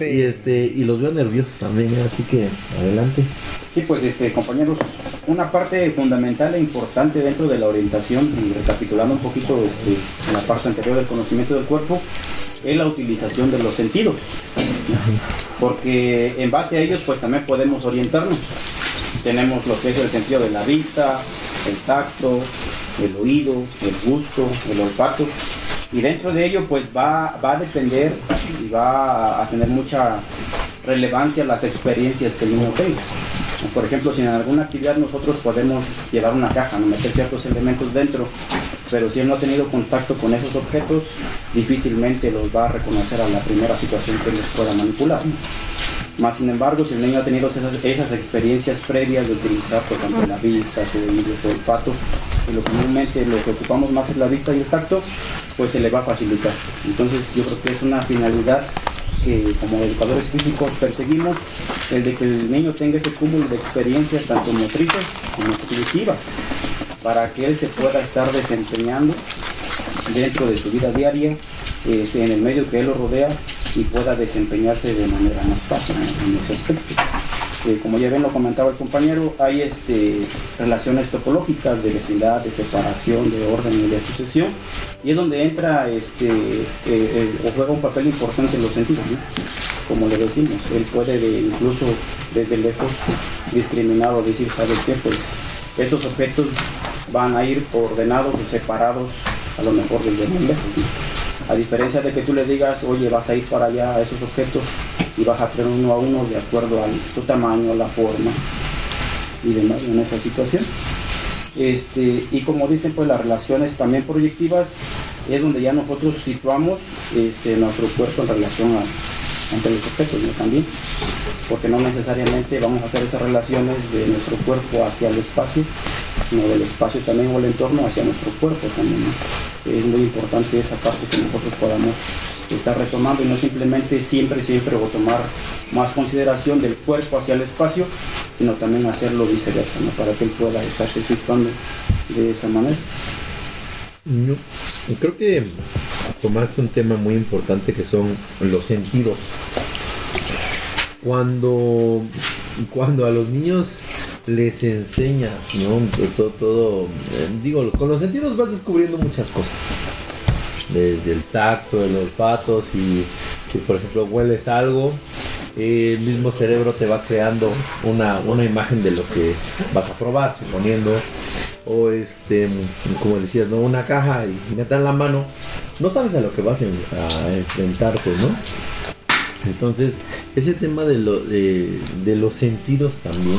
y este y los veo nerviosos también, ¿eh? así que adelante. Sí, pues este compañeros, una parte fundamental e importante dentro de la orientación y recapitulando un poquito este, en la parte anterior del conocimiento del cuerpo es la utilización de los sentidos. Porque en base a ellos pues también podemos orientarnos. Tenemos lo que es el sentido de la vista, el tacto, el oído, el gusto, el olfato. Y dentro de ello pues va, va a depender y va a tener mucha relevancia las experiencias que el niño tenga. Por ejemplo, si en alguna actividad nosotros podemos llevar una caja, ¿no? meter ciertos elementos dentro, pero si él no ha tenido contacto con esos objetos, difícilmente los va a reconocer a la primera situación que les pueda manipular. Más sin embargo, si el niño ha tenido esas, experiencias previas de utilizar, por ejemplo, la vista, su oído, su olfato, y lo comúnmente lo que ocupamos más es la vista y el tacto, pues se le va a facilitar. Entonces yo creo que es una finalidad que como educadores físicos perseguimos, el de que el niño tenga ese cúmulo de experiencias tanto motrices como cognitivas, para que él se pueda estar desempeñando dentro de su vida diaria, este, en el medio que él lo rodea y pueda desempeñarse de manera más fácil en ese aspecto. Eh, como ya bien lo comentaba el compañero, hay este, relaciones topológicas de vecindad, de separación, de orden y de sucesión, y es donde entra este, eh, eh, o juega un papel importante en los sentidos, como le decimos, él puede incluso desde lejos discriminar o decir, ¿sabes qué? Pues estos objetos van a ir ordenados o separados a lo mejor desde muy lejos. A diferencia de que tú le digas, oye, vas a ir para allá a esos objetos y vas a hacer uno a uno de acuerdo a su tamaño, la forma y demás en esa situación. Este, y como dicen, pues las relaciones también proyectivas es donde ya nosotros situamos este, nuestro cuerpo en relación a, entre los objetos también, porque no necesariamente vamos a hacer esas relaciones de nuestro cuerpo hacia el espacio, sino del espacio también o el entorno hacia nuestro cuerpo también. Es muy importante esa parte que nosotros podamos estar retomando y no simplemente siempre, siempre o tomar más consideración del cuerpo hacia el espacio, sino también hacerlo viceversa, para que él pueda estarse situando de esa manera. creo que tomaste un tema muy importante que son los sentidos. Cuando, cuando a los niños les enseñas, ¿no? Todo, todo, eh, digo, con los sentidos vas descubriendo muchas cosas. Desde el tacto, el olfato, si, si por ejemplo hueles algo, el mismo cerebro te va creando una, una imagen de lo que vas a probar, suponiendo, o este, como decías, ¿no? Una caja y metan en la mano, no sabes a lo que vas a enfrentarte, ¿no? Entonces, ese tema de, de, los sentidos también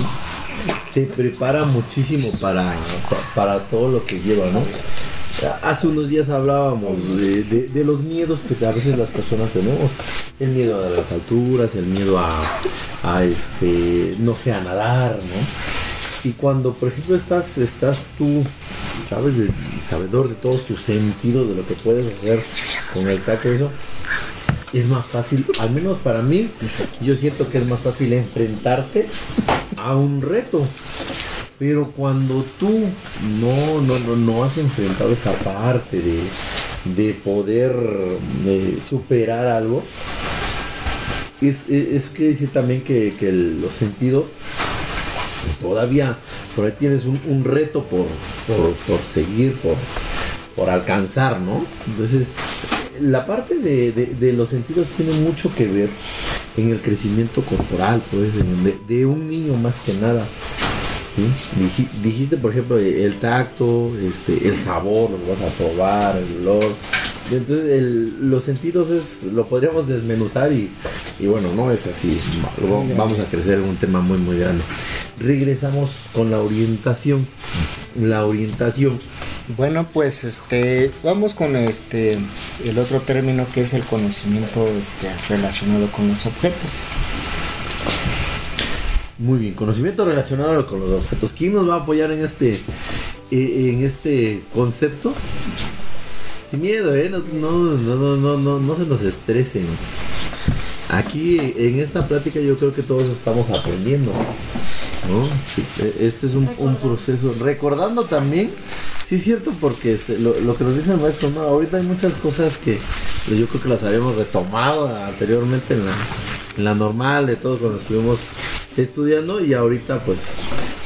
te prepara muchísimo para, para todo lo que lleva, ¿no? Hace unos días hablábamos de, los miedos que a veces las personas tenemos. El miedo a las alturas, el miedo a, este, no sé, a nadar, ¿no? Y cuando, por ejemplo, estás, estás tú sabes, sabedor de todos tus sentidos, de lo que puedes hacer con el taco eso, es más fácil, al menos para mí, yo siento que es más fácil enfrentarte a un reto. Pero cuando tú no, no, no, no has enfrentado esa parte de, de poder superar algo, es, eso quiere decir también que, que los sentidos todavía por ahí tienes un, reto por, por, seguir, por, por alcanzar, ¿no? Entonces, la parte de, los sentidos tiene mucho que ver en el crecimiento corporal, pues, de, un niño más que nada. Dijiste, por ejemplo, el tacto, este, el sabor, lo vas a probar, el olor. Entonces, los sentidos es, lo podríamos desmenuzar y, y bueno, no es así. Vamos a crecer en un tema muy, muy grande regresamos con la orientación. La orientación. Bueno, pues este vamos con este el otro término que es el conocimiento este, relacionado con los objetos. Muy bien, conocimiento relacionado con los objetos. ¿Quién nos va a apoyar en este eh, en este concepto? Sin miedo, eh, no, no, no, no, no, no se nos estresen. Aquí en esta plática yo creo que todos estamos aprendiendo. E, este es un, proceso. Recordando también, sí es cierto, porque este, lo, que nos dice el maestro, no, ahorita hay muchas cosas que pues, yo creo que las habíamos retomado anteriormente en la, en la normal, de todo cuando estuvimos estudiando y ahorita pues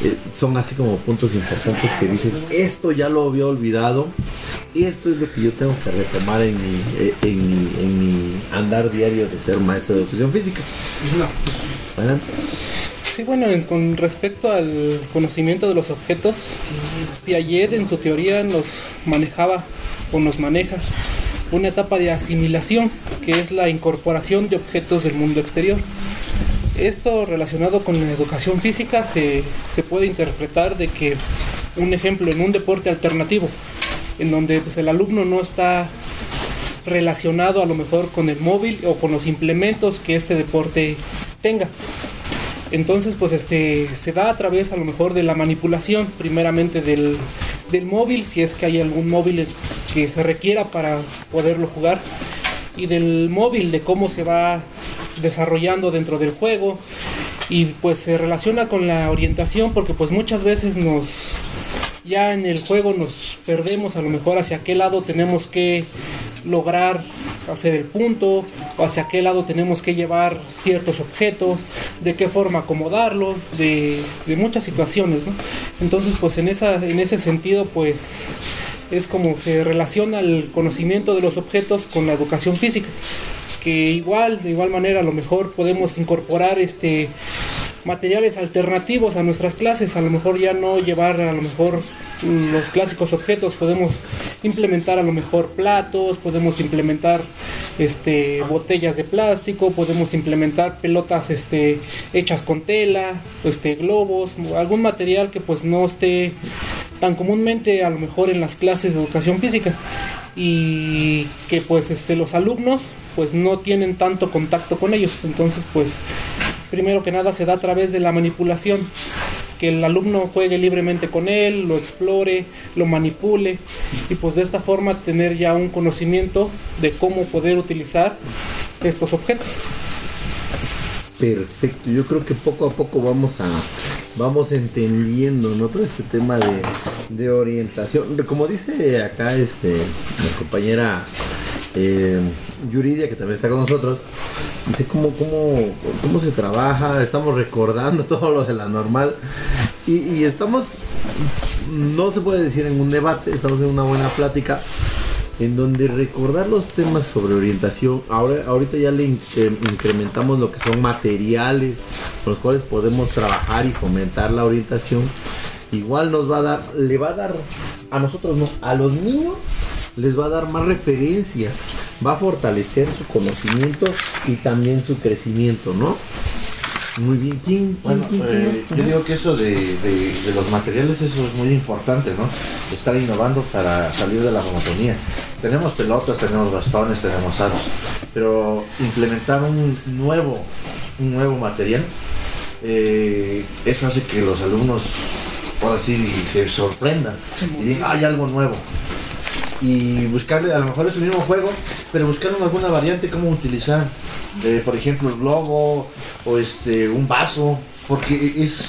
eh, son así como puntos importantes que dices, esto ya lo había olvidado, esto es lo que yo tengo que retomar en mi, eh, en mi, andar diario de ser maestro de educación física. Adelante. Sí, bueno, en- con respecto al conocimiento de los objetos, Piaget en su teoría nos manejaba o nos maneja una etapa de asimilación, que es la incorporación de objetos del mundo exterior. Esto relacionado con la educación física se, se puede interpretar de que, un ejemplo, en un deporte alternativo, en donde pues, el alumno no está relacionado a lo mejor con el móvil o con los implementos que este deporte tenga. Entonces, pues este se da a través a lo mejor de la manipulación, primeramente del, del móvil, si es que hay algún móvil que se requiera para poderlo jugar, y del móvil, de cómo se va desarrollando dentro del juego, y pues se relaciona con la orientación, porque pues muchas veces nos ya en el juego nos perdemos a lo mejor hacia qué lado tenemos que lograr hacer el punto o hacia qué lado tenemos que llevar ciertos objetos, de qué forma acomodarlos, de, muchas situaciones. Entonces, pues en, esa, en ese sentido, pues es como se relaciona el conocimiento de los objetos con la educación física, que igual, de igual manera, a lo mejor podemos incorporar este materiales alternativos a nuestras clases, a lo mejor ya no llevar a lo mejor mm, los clásicos objetos, podemos implementar a lo mejor platos, podemos implementar este botellas de plástico, podemos implementar pelotas este hechas con tela, este globos, algún material que pues no esté tan comúnmente a lo mejor en las clases de educación física. Y que pues este los alumnos pues no tienen tanto contacto con ellos entonces pues primero que nada se da a través de la manipulación que el alumno juegue libremente con él, lo explore, lo manipule y pues de esta forma tener ya un conocimiento de cómo poder utilizar estos objetos. Perfecto, yo creo que poco a poco vamos a vamos entendiendo ¿no? todo este tema de, de orientación. Como dice acá este mi compañera eh, Yuridia, que también está con nosotros, dice cómo, cómo, cómo se trabaja, estamos recordando [LAUGHS] todo lo de la normal y, estamos, no se puede decir en un debate, estamos en una buena plática en donde recordar los temas sobre orientación, ahora ahorita ya le incre- incrementamos lo que son materiales con los cuales podemos trabajar y fomentar la orientación. Igual nos va a dar, le va a dar a nosotros no, a los niños les va a dar más referencias, va a fortalecer su conocimiento y también su crecimiento, ¿no? Muy bien, ¿quién? Bueno, quién, eh, quién? yo digo que eso de, de- de los materiales, eso es muy importante, ¿no? Estar innovando para salir de la monotonía. Tenemos pelotas, tenemos bastones, tenemos aros, pero implementar un nuevo, un nuevo material, eh, eso hace que los alumnos ahora sí se sorprendan y digan, hay algo nuevo. Y buscarle, a lo mejor es el mismo juego, pero buscar alguna variante, cómo utilizar, por ejemplo, el globo o este un vaso, porque es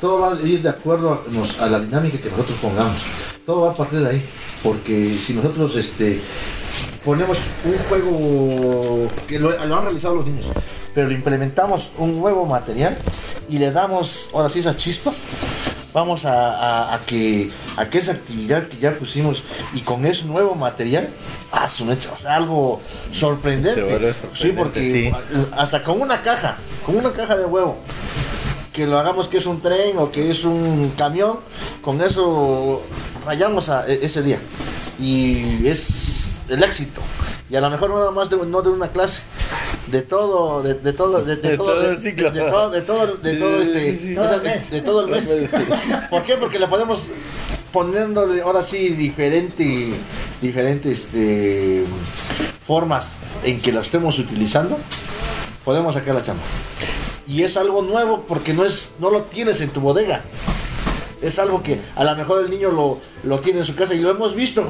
todo va a ir de acuerdo a, nos- la dinámica que nosotros pongamos. Todo va a partir de ahí, porque si nosotros este ponemos un juego que lo, lo han realizado los niños, pero le implementamos un nuevo material y le damos ahora sí esa chispa, vamos a, a- a que, a que esa actividad que ya pusimos y con ese nuevo material, ah, su mecha, o sea, algo sorprendente. Vuelve Sí, sorprendente, porque sí. hasta con una caja, con una caja de huevo, que lo hagamos que es un tren o que es un camión, con eso rayamos a e- ese día. Y es el éxito. Y a lo mejor nada más de, no de una clase, de todo, de, de todo, de, de De todo, el ciclo. de- todo, de todo, de Sí, todo este, sí, sí. de- todo el mes. [LAUGHS] ¿Por qué? Porque le podemos poniéndole ahora sí diferente, diferentes este, formas en que lo estemos utilizando, podemos sacar la chamba. Y es algo nuevo porque no es, no lo tienes en tu bodega. Es algo que a lo mejor el niño lo, lo tiene en su casa y lo hemos visto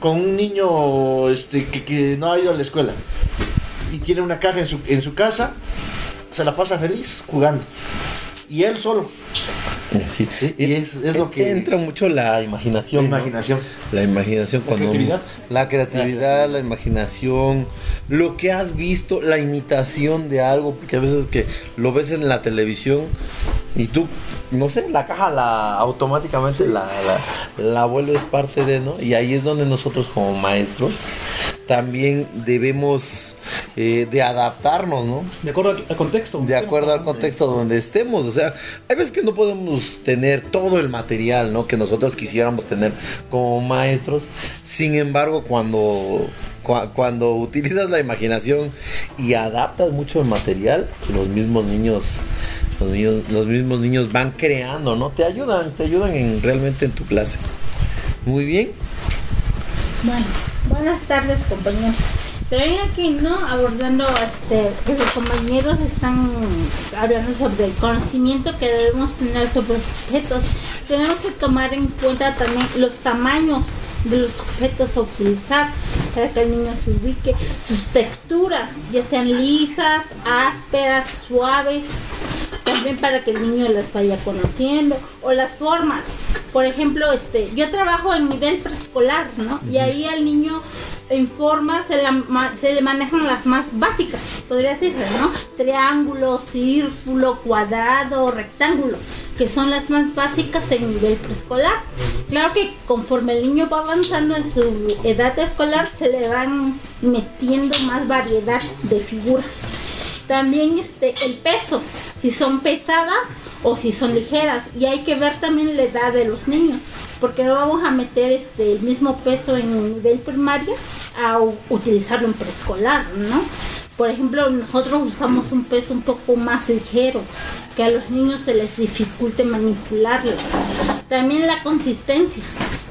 con un niño este, que, que no ha ido a la escuela y tiene una caja en su, en su casa, se la pasa feliz jugando. Y él solo. Sí. Y es- es lo que- entra mucho la imaginación. La ¿no? imaginación. La imaginación cuando creatividad. la creatividad, la imaginación, lo que has visto, la imitación de algo, porque a veces que lo ves en la televisión Y tú, no sé, la caja la automáticamente la, la, la vuelves parte de, ¿no? Y ahí es donde nosotros como maestros también debemos eh, de adaptarnos, ¿no? De acuerdo al, al contexto. De acuerdo al contexto donde estemos. O sea, hay veces que no podemos tener todo el material, ¿no? Que nosotros quisiéramos tener como maestros. Sin embargo, cuando, cua- cuando utilizas la imaginación y adaptas mucho el material, los mismos niños, los niños, los mismos niños van creando, ¿no? Te ayudan, te ayudan en, realmente en tu clase. Muy bien. Bueno, buenas tardes compañeros. También aquí, ¿no? Abordando este, que los compañeros están hablando sobre el conocimiento que debemos tener sobre los objetos. Tenemos que tomar en cuenta también los tamaños de los objetos a utilizar para que el niño se ubique, sus texturas, ya sean lisas, ásperas, suaves, también para que el niño las vaya conociendo. O las formas. Por ejemplo este yo trabajo en nivel preescolar no y ahí al niño en formas se, la se le manejan las más básicas podría decirse no triángulo círculo cuadrado rectángulo que son las más básicas en nivel preescolar. Claro que conforme el niño va avanzando en su edad escolar se le van metiendo más variedad de figuras. También este el peso si son pesadas o si son ligeras y hay que ver también la edad de los niños porque no vamos a meter este el mismo peso en nivel primaria a utilizarlo en preescolar no por ejemplo nosotros usamos un peso un poco más ligero que a los niños se les dificulte manipularlo. También la consistencia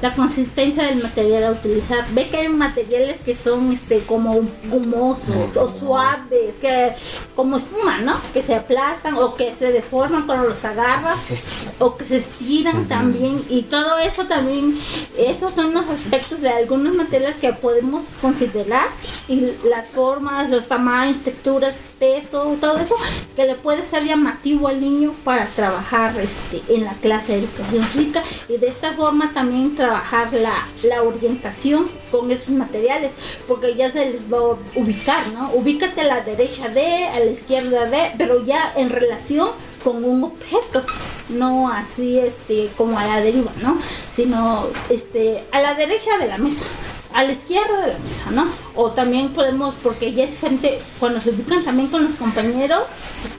la consistencia del material a utilizar. Ve que hay materiales que son este como gomosos o suaves, que como espuma, ¿no? Que se aplatan o que se deforman cuando los agarras o que se estiran también. Y todo eso también esos son los aspectos de algunos materiales que podemos considerar y las formas, los tamaños, texturas, peso, todo eso que le puede ser llamativo al niño para trabajar este en la clase de educación física. Y de esta forma también trabajar la, la orientación con esos materiales porque ya se les va a ubicar, ¿no? Ubícate a la derecha de, a la izquierda de, pero ya en relación con un objeto, no así este como a la deriva, ¿no? Sino este a la derecha de la mesa, a la izquierda de la mesa, ¿no? O también podemos, porque ya es gente, cuando se ubican también con los compañeros,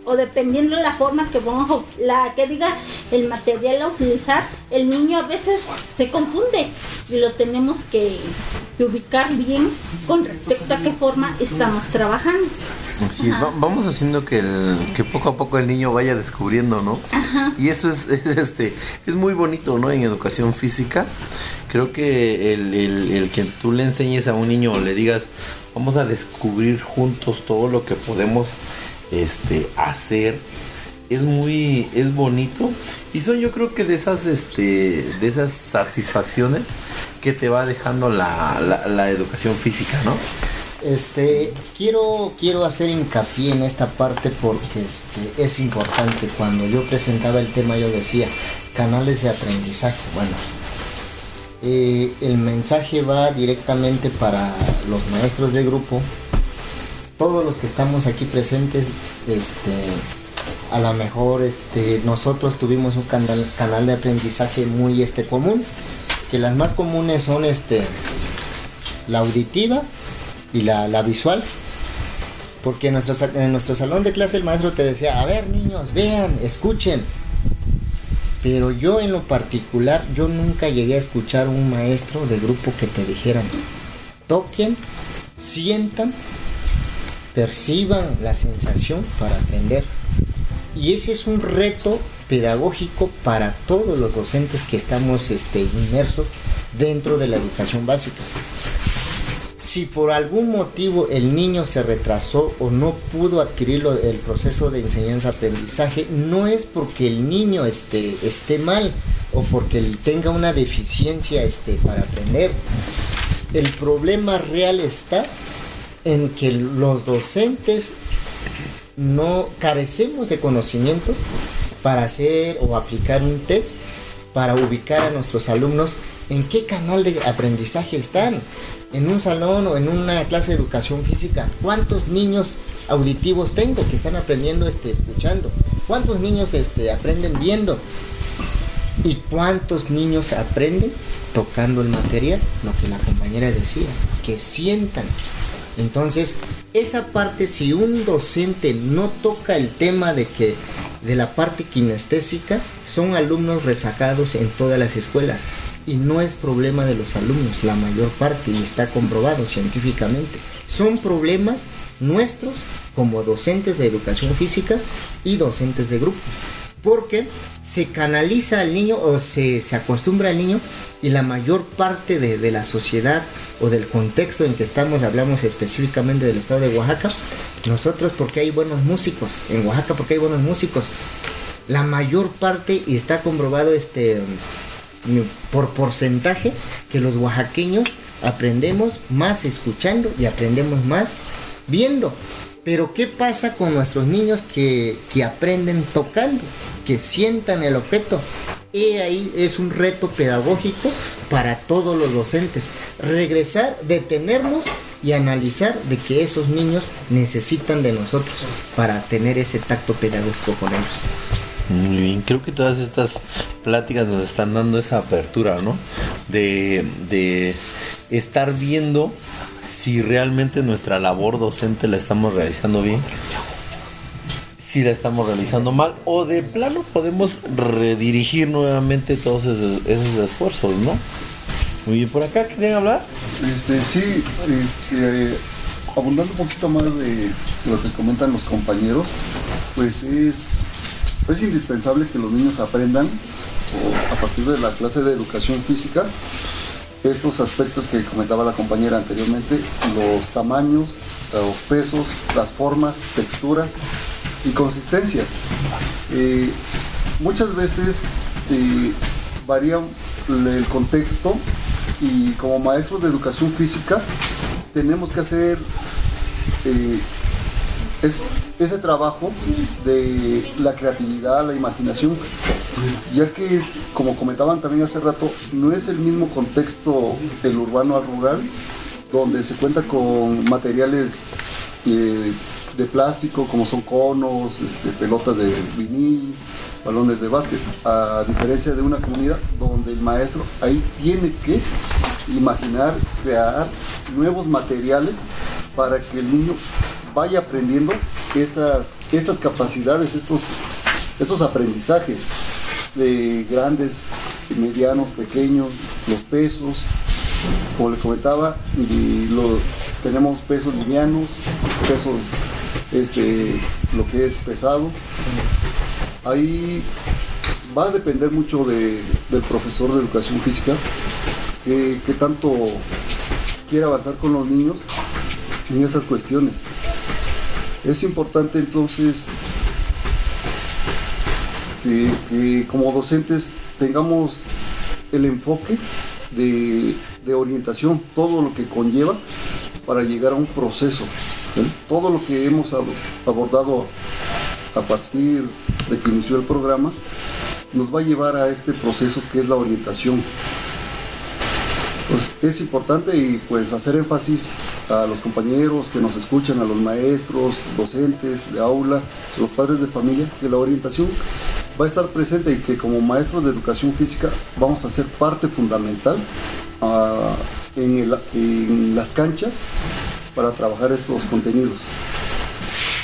o dependiendo de la forma que vamos la que diga el material a utilizar, el niño a veces se confunde y lo tenemos que, que ubicar bien con respecto a qué forma estamos trabajando. Es, va- vamos haciendo que, el, que poco a poco el niño vaya descubriendo, ¿no? Y eso es, [LAUGHS] es, este, es muy bonito, ¿no? En educación física. Creo que el, el- el que tú le enseñes a un niño o le digas, vamos a descubrir juntos todo lo que podemos este, hacer, es muy, es bonito. Y son yo creo que de esas, este, de esas satisfacciones que te va dejando la, la, educación física, ¿no? Este, quiero, quiero hacer hincapié en esta parte porque este, es importante. Cuando yo presentaba el tema yo decía, canales de aprendizaje. Bueno, eh, el mensaje va directamente para los maestros de grupo. Todos los que estamos aquí presentes, este, a lo mejor este, nosotros tuvimos un canal, canal de aprendizaje muy este, común, que las más comunes son este, la auditiva, y la, la visual. Porque en nuestro, en nuestro salón de clase el maestro te decía, a ver niños, vean, escuchen. Pero yo en lo particular, yo nunca llegué a escuchar un maestro de grupo que te dijeran, toquen, sientan, perciban la sensación para aprender. Y ese es un reto pedagógico para todos los docentes que estamos este, inmersos dentro de la educación básica. Si por algún motivo el niño se retrasó o no pudo adquirir el proceso de enseñanza-aprendizaje, no es porque el niño esté, esté mal o porque tenga una deficiencia este, para aprender. El problema real está en que los docentes no carecemos de conocimiento para hacer o aplicar un test para ubicar a nuestros alumnos en qué canal de aprendizaje están. En un salón o en una clase de educación física, ¿cuántos niños auditivos tengo que están aprendiendo este, escuchando? ¿cuántos niños este, aprenden viendo? ¿Y cuántos niños aprenden tocando el material? Lo que la compañera decía, que sientan. Entonces, esa parte, si un docente no toca el tema de que de la parte kinestésica, son alumnos resacados en todas las escuelas. Y no es problema de los alumnos, la mayor parte, y está comprobado científicamente. Son problemas nuestros como docentes de educación física y docentes de grupo porque se canaliza al niño o se, acostumbra al niño y la mayor parte de, la sociedad o del contexto en que estamos, hablamos específicamente del estado de Oaxaca, nosotros porque hay buenos músicos, en Oaxaca porque hay buenos músicos, la mayor parte, y está comprobado este por porcentaje, que los oaxaqueños aprendemos más escuchando y aprendemos más viendo. Pero ¿qué pasa con nuestros niños que, aprenden tocando, que sientan el objeto? Y ahí es un reto pedagógico para todos los docentes. Regresar, detenernos y analizar de que esos niños necesitan de nosotros para tener ese tacto pedagógico con ellos. Muy bien, creo que todas estas pláticas nos están dando esa apertura, ¿no? De, estar viendo si realmente nuestra labor docente la estamos realizando bien, si la estamos realizando mal, o de plano podemos redirigir nuevamente todos esos, esfuerzos, ¿no? Muy bien, por acá, ¿quieren hablar? Este, sí, este, abundando un poquito más de lo que comentan los compañeros, pues es, es indispensable que los niños aprendan a partir de la clase de educación física estos aspectos que comentaba la compañera anteriormente, los tamaños, los pesos, las formas, texturas y consistencias. Eh, muchas veces eh, varía el contexto y como maestros de educación física tenemos que hacer eh, es ese trabajo de la creatividad, la imaginación, ya que, como comentaban también hace rato, no es el mismo contexto del urbano al rural, donde se cuenta con materiales eh, de plástico, como son conos, este, pelotas de vinil, balones de básquet, a diferencia de una comunidad donde el maestro ahí tiene que imaginar, crear nuevos materiales para que el niño vaya aprendiendo estas, estas capacidades, estos, estos aprendizajes de grandes, medianos, pequeños, los pesos, como les comentaba, y lo, tenemos pesos livianos, pesos, este, lo que es pesado. Ahí va a depender mucho del profesor de educación física, que, tanto quiere avanzar con los niños en esas cuestiones. Es importante entonces que, como docentes tengamos el enfoque de, orientación, todo lo que conlleva para llegar a un proceso. Todo lo que hemos abordado a partir de que inició el programa nos va a llevar a este proceso que es la orientación. Pues es importante y pues hacer énfasis a los compañeros que nos escuchan, a los maestros, docentes de aula, los padres de familia, que la orientación va a estar presente y que como maestros de educación física vamos a ser parte fundamental ah, en, las canchas para trabajar estos contenidos.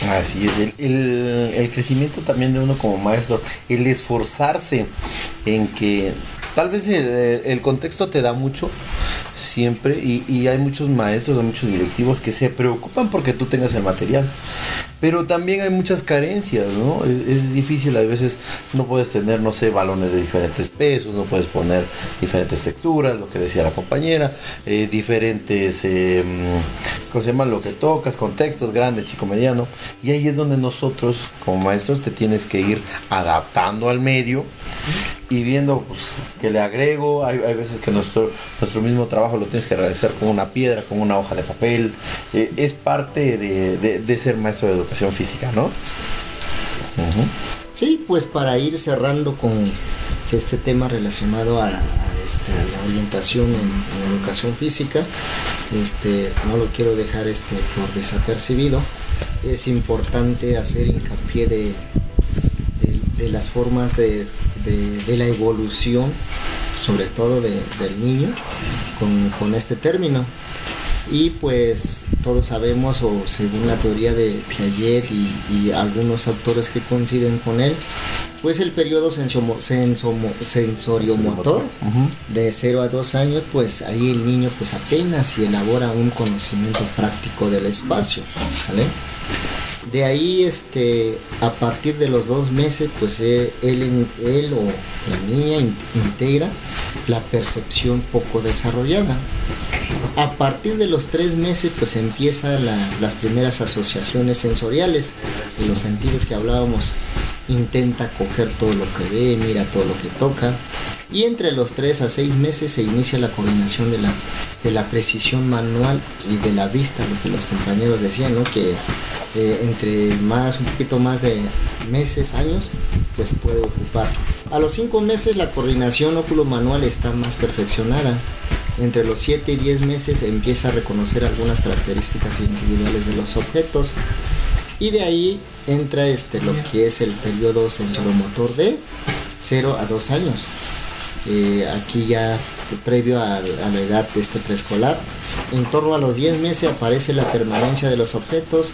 Así es, el, el, crecimiento también de uno como maestro, el esforzarse en que tal vez el, contexto te da mucho siempre y, hay muchos maestros, hay muchos directivos que se preocupan porque tú tengas el material. Pero también hay muchas carencias, ¿no? Es, difícil, a veces no puedes tener, no sé, balones de diferentes pesos, no puedes poner diferentes texturas, lo que decía la compañera, eh, diferentes, eh, ¿cómo se llama? Lo que tocas, contextos, grande, chico, mediano. Y ahí es donde nosotros, como maestros, te tienes que ir adaptando al medio y viendo pues, que le agrego. Hay, veces que nuestro, nuestro mismo trabajo lo tienes que realizar con una piedra, con una hoja de papel. Eh, es parte de, ser maestro de educación física, ¿no? Sí, pues para ir cerrando con este tema relacionado a, este, la orientación en, educación física, este, no lo quiero dejar este, por desapercibido. Es importante hacer hincapié de de las formas de, de- de la evolución, sobre todo de- del niño, con, con este término. Y pues todos sabemos, o según la teoría de Piaget y, y algunos autores que coinciden con él, pues el periodo sensomo- sensomo- sensoriomotor de 0 a 2 años, pues ahí el niño pues apenas si elabora un conocimiento práctico del espacio, ¿vale? De ahí, este, a partir de los dos meses, pues eh, él, en- o la niña in- integra la percepción poco desarrollada. A partir de los tres meses, pues empiezan las, las primeras asociaciones sensoriales y los sentidos que hablábamos. Intenta coger todo lo que ve, mira todo lo que toca. Y entre los tres a seis meses se inicia la coordinación de la, de la precisión manual y de la vista, lo que los compañeros decían, ¿no? Que eh, entre más, un poquito más de meses, años, pues puede ocupar. A los cinco meses la coordinación óculo-manual está más perfeccionada. Entre los 7 y 10 meses empieza a reconocer algunas características individuales de los objetos. Y de ahí entra este, lo que es el periodo sensoromotor de 0 a 2 años. Eh, aquí ya previo a, la edad de este preescolar. En torno a los 10 meses aparece la permanencia de los objetos.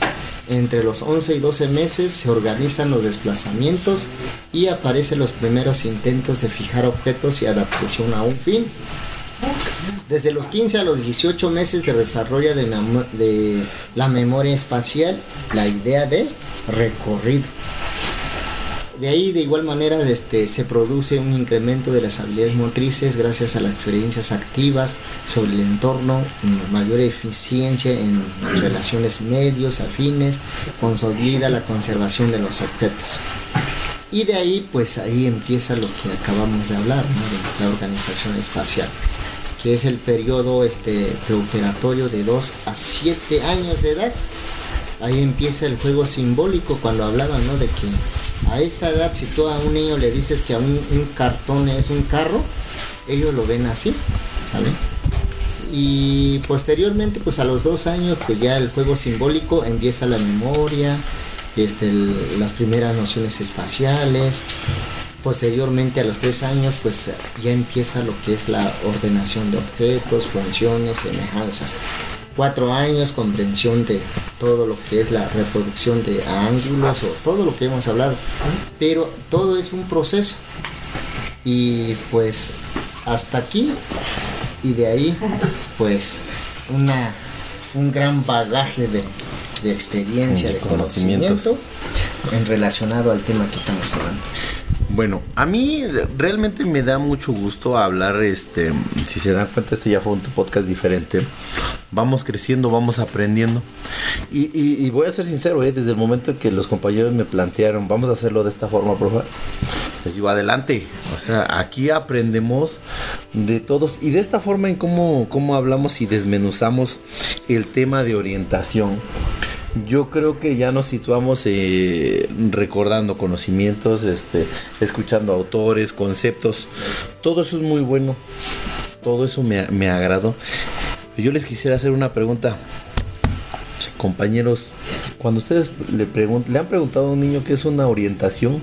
Entre los 11 y 12 meses se organizan los desplazamientos y aparecen los primeros intentos de fijar objetos y adaptación a un fin. Desde los 15 a los 18 meses de desarrollo de la memoria espacial, la idea de recorrido. De ahí, de igual manera, este, se produce un incremento de las habilidades motrices gracias a las experiencias activas sobre el entorno, mayor eficiencia en relaciones medios, afines, consolida la conservación de los objetos. Y de ahí, pues ahí empieza lo que acabamos de hablar, ¿no? de la organización espacial, que es el periodo este, preoperatorio de 2 a 7 años de edad. Ahí empieza el juego simbólico cuando hablaban. De que a esta edad, si tú a un niño le dices que a un, cartón es un carro, ellos lo ven así. Y posteriormente, pues a los dos años, pues ya el juego simbólico empieza la memoria, este, las primeras nociones espaciales. Posteriormente, a los tres años, pues ya empieza lo que es la ordenación de objetos, funciones, semejanzas. Cuatro años, comprensión de todo lo que es la reproducción de ángulos o todo lo que hemos hablado. Pero todo es un proceso. Y pues hasta aquí y de ahí pues una un gran bagaje de, de experiencia, De de conocimientos. conocimiento en relacionado al tema que estamos hablando. Bueno, a mí realmente me da mucho gusto hablar, este, si se dan cuenta, este ya fue un podcast diferente. Vamos creciendo, vamos aprendiendo. Y, voy a ser sincero, ¿eh? desde el momento en que los compañeros me plantearon, vamos a hacerlo de esta forma, favor. Les digo, adelante. O sea, aquí aprendemos de todos y de esta forma en cómo, cómo hablamos y desmenuzamos el tema de orientación. Yo creo que ya nos situamos eh, recordando conocimientos, este, escuchando autores, conceptos. Todo eso es muy bueno. Todo eso me, me agradó. Yo les quisiera hacer una pregunta. Compañeros, cuando ustedes le, le han preguntado a un niño qué es una orientación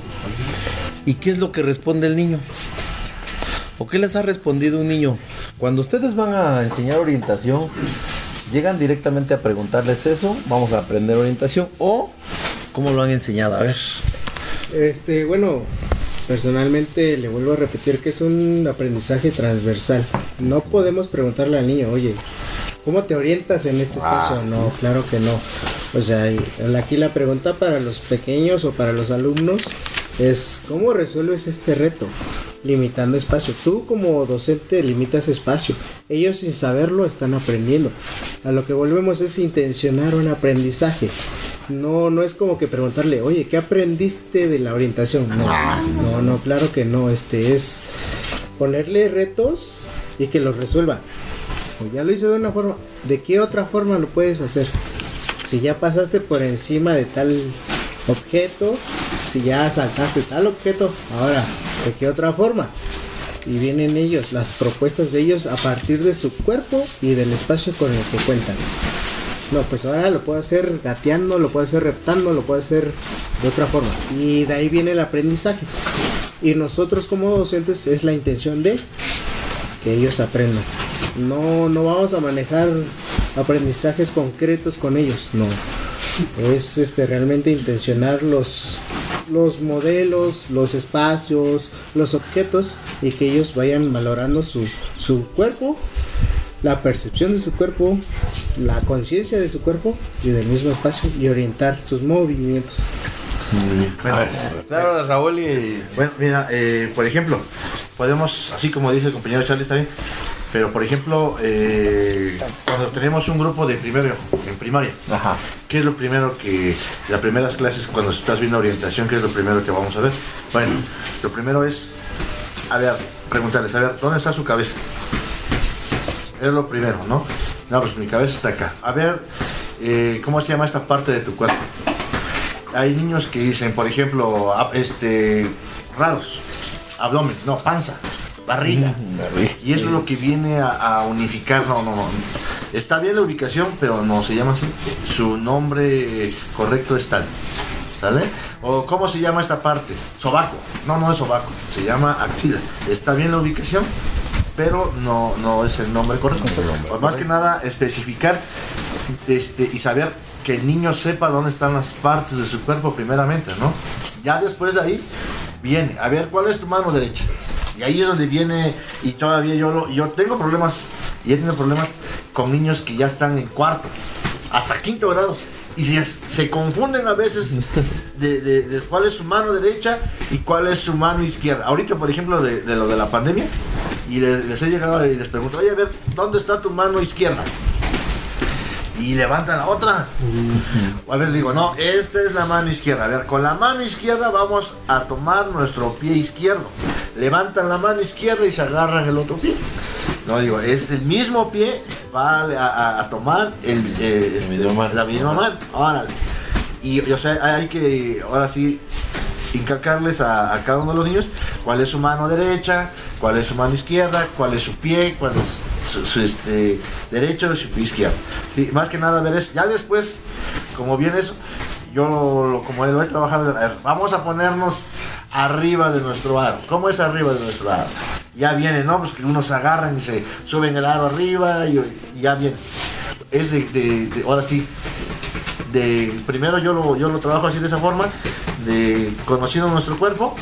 y qué es lo que responde el niño. ¿O qué les ha respondido un niño? Cuando ustedes van a enseñar orientación, llegan directamente a preguntarles eso, vamos a aprender orientación o cómo lo han enseñado, a ver. Este, bueno, personalmente le vuelvo a repetir que es un aprendizaje transversal. No podemos preguntarle al niño, oye, ¿cómo te orientas en este espacio? no, claro que no. O sea, aquí la pregunta para los pequeños o para los alumnos es, ¿cómo resuelves este reto? Limitando espacio. Tú como docente limitas espacio. Ellos sin saberlo están aprendiendo. A lo que volvemos es intencionar un aprendizaje. No, no es como que preguntarle, oye, ¿qué aprendiste de la orientación? No, no, no, claro que no. Este es ponerle retos y que los resuelva. O ya lo hice de una forma, ¿de qué otra forma lo puedes hacer? Si ya pasaste por encima de tal objeto, si ya saltaste tal objeto, ahora, ¿de qué otra forma? Y vienen ellos, las propuestas de ellos a partir de su cuerpo y del espacio con el que cuentan. No, pues ahora lo puedo hacer gateando, lo puedo hacer reptando, lo puedo hacer de otra forma. Y de ahí viene el aprendizaje. Y nosotros como docentes es la intención de que ellos aprendan. No, no vamos a manejar aprendizajes concretos con ellos, no. Es este realmente intencionar los, los modelos, los espacios, los objetos y que ellos vayan valorando su, su cuerpo, la percepción de su cuerpo, la conciencia de su cuerpo y del mismo espacio y orientar sus movimientos. Bueno, claro, Raúl y... Bueno, mira, eh, por ejemplo, podemos, así como dice el compañero Charlie, está bien, pero por ejemplo, eh, cuando tenemos un grupo de primero, en primaria, ¿qué es lo primero que, las primeras clases, cuando estás viendo orientación, qué es lo primero que vamos a ver? Bueno, lo primero es, a ver, preguntarles, a ver, ¿dónde está su cabeza? Es lo primero, ¿no? No, pues mi cabeza está acá. A ver, eh, ¿cómo se llama esta parte de tu cuerpo? Hay niños que dicen, por ejemplo, este, raros, abdomen, no, panza, barriga. Y eso es lo que viene a, a unificar, no, no, no. Está bien la ubicación, pero no se llama así. Su nombre correcto es tal. ¿Sale? O cómo se llama esta parte? Sobaco. No, no es sobaco. Se llama axila. Está bien la ubicación, pero no, no es el nombre correcto. Pues más que nada especificar este, y saber que el niño sepa dónde están las partes de su cuerpo primeramente, ¿no? Ya después de ahí viene, a ver, ¿cuál es tu mano derecha? Y ahí es donde viene, y todavía yo, lo, yo tengo problemas, y he tenido problemas con niños que ya están en cuarto, hasta quinto grado. Y se, se confunden a veces [LAUGHS] de, de- de cuál es su mano derecha y cuál es su mano izquierda. Ahorita, por ejemplo, de, de lo de la pandemia, y les, les he llegado y les pregunto, oye, a ver, ¿dónde está tu mano izquierda? Y levantan la otra. A ver, digo, no, esta es la mano izquierda. A ver, con la mano izquierda vamos a tomar nuestro pie izquierdo. Levantan la mano izquierda y se agarran el otro pie. No, digo, es el mismo pie, va a, a- a tomar el, eh, este, la misma mano. Órale. Y, o sea, hay que, ahora sí, inculcarles a, a cada uno de los niños cuál es su mano derecha, cuál es su mano izquierda, cuál es su pie, cuál es su, este, derecho y su pie izquierdo. Sí, más que nada ver eso. Ya después, como viene eso, yo como lo he trabajado, vamos a ponernos arriba de nuestro aro. ¿Cómo es arriba de nuestro aro? Ya viene, ¿no? Pues que unos agarran y se suben el aro arriba y, ya viene. Es de- ahora sí, de primero yo lo, yo lo trabajo así de esa forma, de conociendo nuestro cuerpo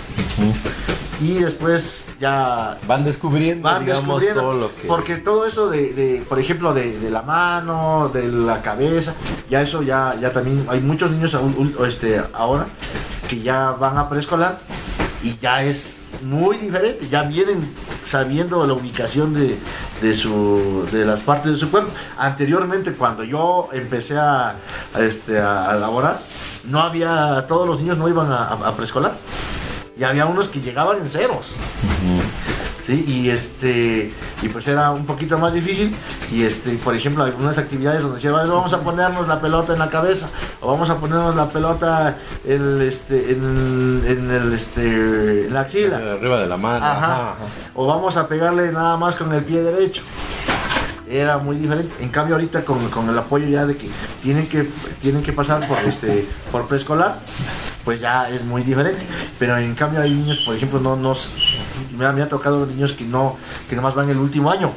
y después ya van descubriendo, van digamos, descubriendo, todo lo que- porque todo eso de, de, por ejemplo de, de la mano de la cabeza ya eso ya ya también hay muchos niños aún, este ahora que ya van a preescolar y ya es muy diferente ya vienen sabiendo la ubicación de, de su de las partes de su cuerpo. Anteriormente cuando yo empecé a, a, este a, a laborar no había todos los niños no iban a preescolar y había unos que llegaban en ceros. Sí, y este y pues era un poquito más difícil. Y este por ejemplo algunas actividades donde decía "Vale, vamos a ponernos la pelota en la cabeza o vamos a ponernos la pelota en este en, en el este en la axila arriba de la mano Ajá. ajá, ajá. o vamos a pegarle nada más con el pie derecho era muy diferente. En cambio ahorita con, con el apoyo ya de que tienen que tienen que pasar por este por preescolar pues ya es muy diferente. Pero en cambio hay niños por ejemplo no nos me ha, me ha tocado niños que no que nomás van el último año.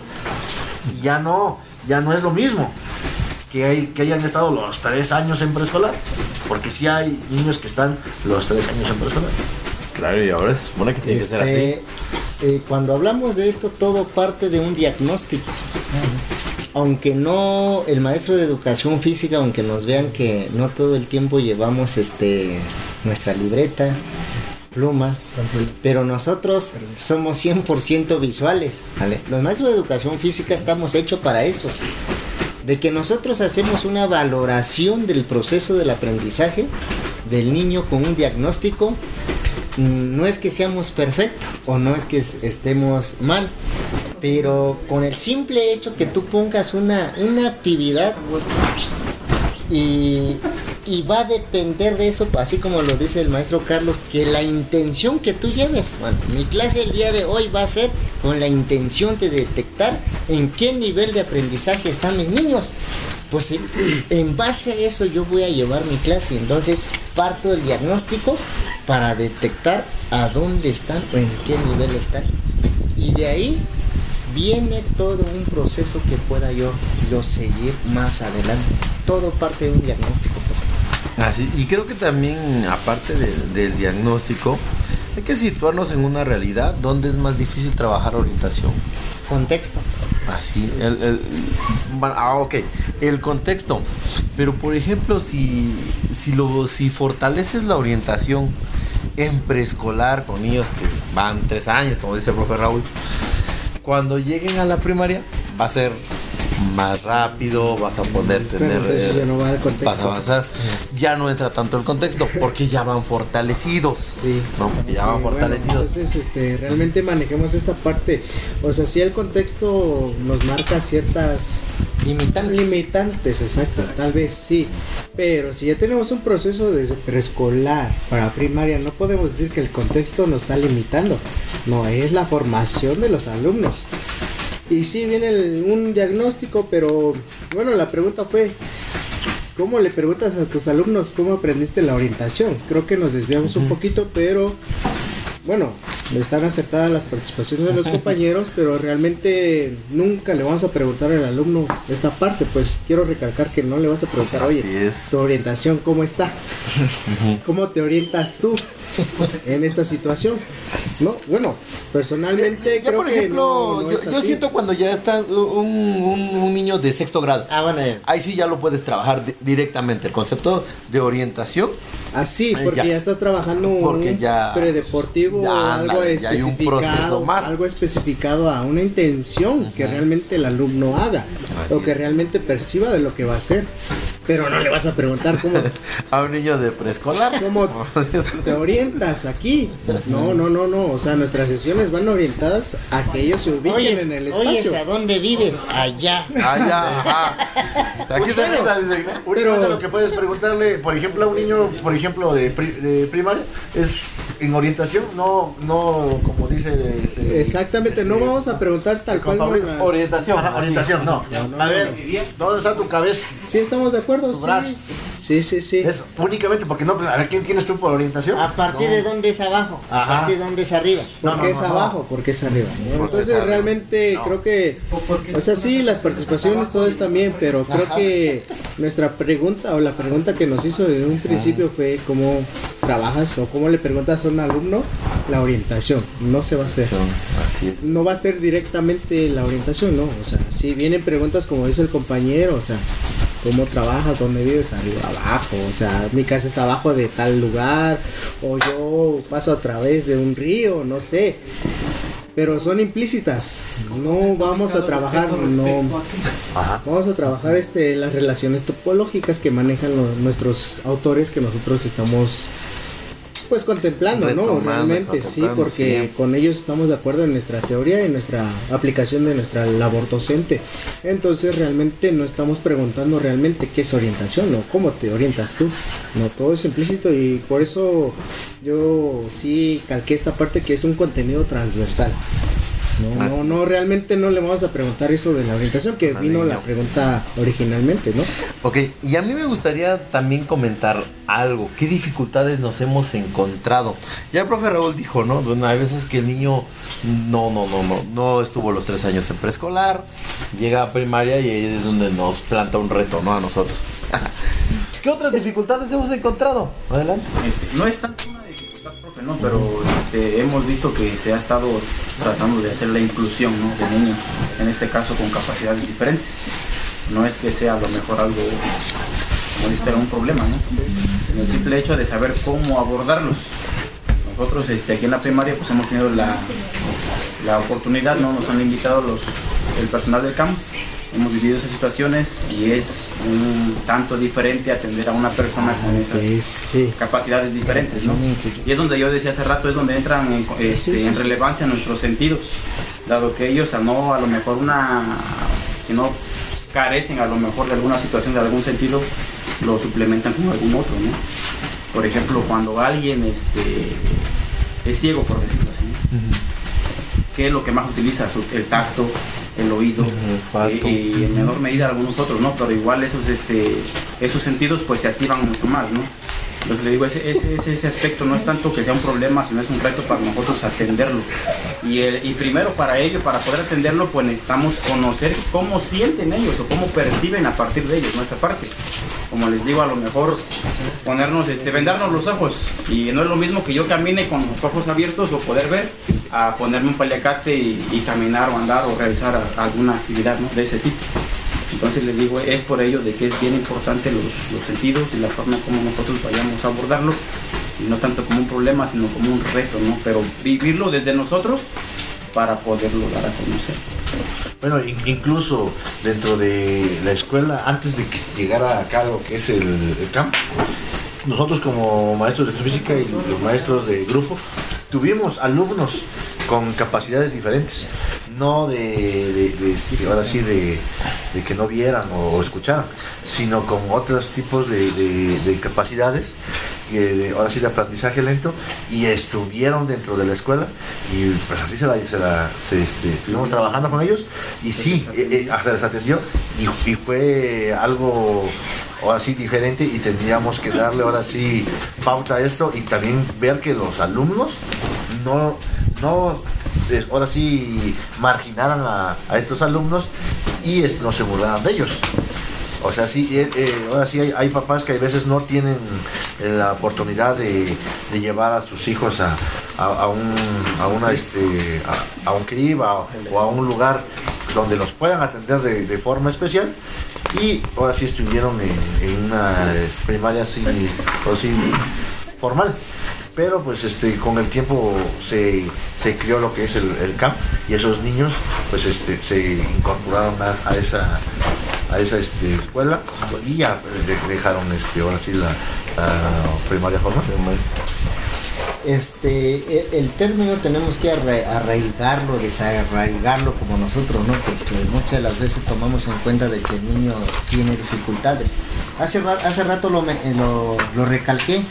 Y ya no ya no es lo mismo que, hay, que hayan estado los tres años en preescolar porque sí hay niños que están los tres años en preescolar. Claro, y ahora se supone que tiene que ser así. Este, eh, cuando hablamos de esto, todo parte de un diagnóstico. Aunque no, el maestro de educación física, aunque nos vean que no todo el tiempo llevamos este nuestra libreta, pluma, pero nosotros somos 100% visuales. Los maestros de educación física estamos hechos para eso. De que nosotros hacemos una valoración del proceso del aprendizaje del niño con un diagnóstico Mm, no es que seamos perfectos o no es que es- estemos mal, pero con el simple hecho que tú pongas una, una actividad y, y va a depender de eso, así como lo dice el maestro Carlos, que la intención que tú lleves. Bueno, mi clase el día de hoy va a ser con la intención de detectar en qué nivel de aprendizaje están mis niños. pues en base a eso yo voy a llevar mi clase. Entonces parto del diagnóstico para detectar a dónde están o en qué nivel están. Y de ahí viene todo un proceso que pueda yo, yo seguir más adelante. Todo parte de un diagnóstico. Así, y creo que también, aparte de- del diagnóstico, hay que situarnos en una realidad donde es más difícil trabajar orientación. Contexto. Así, el, ah, ok, el contexto. Pero por ejemplo, si, si, lo, si fortaleces la orientación en preescolar con niños que van tres años, como dice el profe Raúl, cuando lleguen a la primaria va a ser más rápido, vas a poder tener, entonces ya no va el contexto. vas a avanzar, ya no entra tanto el contexto porque ya van fortalecidos, Sí. ¿no? Porque ya Sí, van bueno, fortalecidos. entonces, este, realmente manejemos esta parte. O sea, si el contexto nos marca ciertas Limitantes. limitantes, exacto, tal vez sí. Pero si ya tenemos un proceso desde preescolar para primaria, no podemos decir que el contexto nos está limitando. No, es la formación de los alumnos. Y sí viene el- un diagnóstico, pero bueno, la pregunta fue, ¿cómo le preguntas a tus alumnos cómo aprendiste la orientación? Creo que nos desviamos un poquito, pero bueno, están aceptadas las participaciones de los [LAUGHS] compañeros, pero realmente nunca le vamos a preguntar al alumno esta parte, pues quiero recalcar que no le vas a preguntar, oye, tu orientación, ¿cómo está? [LAUGHS] ¿Cómo te orientas tú en esta situación? No, bueno, personalmente Ya creo por que ejemplo, no- no yo, es yo así. siento cuando ya está un, un- un niño de sexto grado. Ah, bueno, ya. Ahí sí ya lo puedes trabajar di- directamente. El concepto de orientación. Así, porque ya. ya. estás trabajando un ya- predeportivo, ya, algo ándale, ya hay un proceso especificado, más. algo especificado a una intención que realmente el alumno haga Así o que es. realmente perciba de lo que va a hacer. Pero no le vas a preguntar cómo, [LAUGHS] A un niño de preescolar. cómo [LAUGHS] te orientas aquí. No, no, no, no. O sea, nuestras sesiones van orientadas a que ellos se ubiquen Oyes, en el oyes, espacio. ¿a dónde vives? Allá. Ah, ya, ajá. Aquí dice. Únicamente lo que puedes preguntarle, por ejemplo, a un niño, por ejemplo, de, pri- de primaria, es en orientación, no, no como dice. este, Exactamente, no este, vamos a preguntar tal cual. Las- Orientación. Ajá, orientación, no. A ver, ¿dónde está tu cabeza? Sí, estamos de acuerdo. Tu Sí, brazo. Sí, sí. sí. Es únicamente porque no. A ver, ¿quién tienes tú por orientación? ¿A partir de dónde es abajo? ¿A partir de dónde es arriba? ¿Por No, qué no, es no, abajo? ¿Por qué es arriba? ¿no? Porque Entonces realmente creo que, o sea, sí, las participaciones todo es también, pero creo que nuestra pregunta o la pregunta que nos hizo desde un principio fue cómo trabajas o cómo le preguntas a un alumno la orientación. No se va a hacer. Así es. No va a ser directamente la orientación, ¿no? O sea, si vienen preguntas como dice el compañero, o sea, ¿cómo trabajas? ¿Dónde vives? Arriba, abajo, o sea, mi casa está abajo de tal lugar, o yo paso a través de un río, no sé. Pero son implícitas. No vamos a trabajar, no. Vamos a trabajar este, las relaciones topológicas que manejan nuestros autores que nosotros estamos pues contemplando, ¿no? Realmente sí, porque sí. con ellos estamos de acuerdo en nuestra teoría y nuestra aplicación de nuestra labor docente. Entonces realmente no estamos preguntando realmente qué es orientación o cómo te orientas tú. No, todo es implícito y por eso yo sí calqué esta parte que es un contenido transversal. No, no, no, realmente no le vamos a preguntar eso de la orientación, que vino la pregunta originalmente, ¿no? Ok, y a mí me gustaría también comentar algo. ¿Qué dificultades nos hemos encontrado? Ya el profe Raúl dijo, ¿no? Bueno, hay veces que el niño no, no, no, no, no estuvo los tres años en preescolar, llega a primaria y ahí es donde nos planta un reto, ¿no? A nosotros. [LAUGHS] ¿Qué otras dificultades hemos encontrado? Adelante. Este, no es tanto una dificultad, ¿no? Pero este, hemos visto que se ha estado tratando de hacer la inclusión de niños, en este caso con capacidades diferentes. No es que sea a lo mejor algo, como este, un problema, ¿no? El simple hecho de saber cómo abordarlos. Nosotros este, aquí en la primaria pues hemos tenido la, la oportunidad, ¿no? Nos han invitado los, el personal del campo hemos vivido esas situaciones y es un tanto diferente atender a una persona con esas sí. capacidades diferentes, ¿no? Y es donde yo decía hace rato, es donde entran en, este, en relevancia nuestros sentidos, dado que ellos a no, a lo mejor una, si no carecen a lo mejor de alguna situación, de algún sentido, lo suplementan con algún otro, ¿no? Por ejemplo, cuando alguien este, es ciego, por decirlo así. ¿qué es lo que más utiliza? El tacto, el oído y, y en menor medida algunos otros, ¿no? Pero igual esos, este, esos sentidos pues se activan mucho más, ¿no? Entonces le digo, ese, ese, ese aspecto no es tanto que sea un problema, sino es un reto para nosotros atenderlo. Y, el- y primero para ello, para poder atenderlo, pues necesitamos conocer cómo sienten ellos o cómo perciben a partir de ellos, ¿no? Esa parte. Como les digo, a lo mejor ponernos, este, vendarnos los ojos. Y no es lo mismo que yo camine con los ojos abiertos o poder ver, a ponerme un paliacate y, caminar o andar o realizar alguna actividad ¿no? de ese tipo. Entonces les digo, es por ello de que es bien importante los, sentidos y la forma como nosotros vayamos a abordarlo, y no tanto como un problema, sino como un reto, ¿no? Pero vivirlo desde nosotros para poderlo dar a conocer. Bueno, in- incluso dentro de la escuela, antes de que llegara acá lo que es el, el camp, nosotros como maestros de física y los maestros de grupo, tuvimos alumnos con capacidades diferentes, no de, de- de, ahora sí, de, de que no vieran o, escucharan, sino con otros tipos de, de- de capacidades, de- ahora sí de aprendizaje lento, y estuvieron dentro de la escuela, y pues así se la, se la- se, este, estuvimos trabajando con ellos, y sí, eh, eh, hasta les atendió, y, y fue algo ahora sí diferente y tendríamos que darle ahora sí pauta a esto y también ver que los alumnos no, no ahora sí marginaran a, a estos alumnos y es- no se burlaran de ellos. O sea, sí, eh, eh, ahora sí hay, hay papás que a veces no tienen eh, la oportunidad de, de llevar a sus hijos a, a, a un, a, una, este, a, a un CRIB o a un lugar donde los puedan atender de, de forma especial y ahora sí estuvieron en, una eh, primaria así, así formal. Pero pues este con el tiempo se, se creó lo que es el, el camp y esos niños pues este se incorporaron más a esa a esa este, escuela y ya de- dejaron este ahora sí la primaria formal. Este, e- el término tenemos que arra- arraigarlo, desarraigarlo como nosotros, ¿no? Porque muchas de las veces tomamos en cuenta de que el niño tiene dificultades. Hace, ra- hace rato eh, lo, lo recalqué.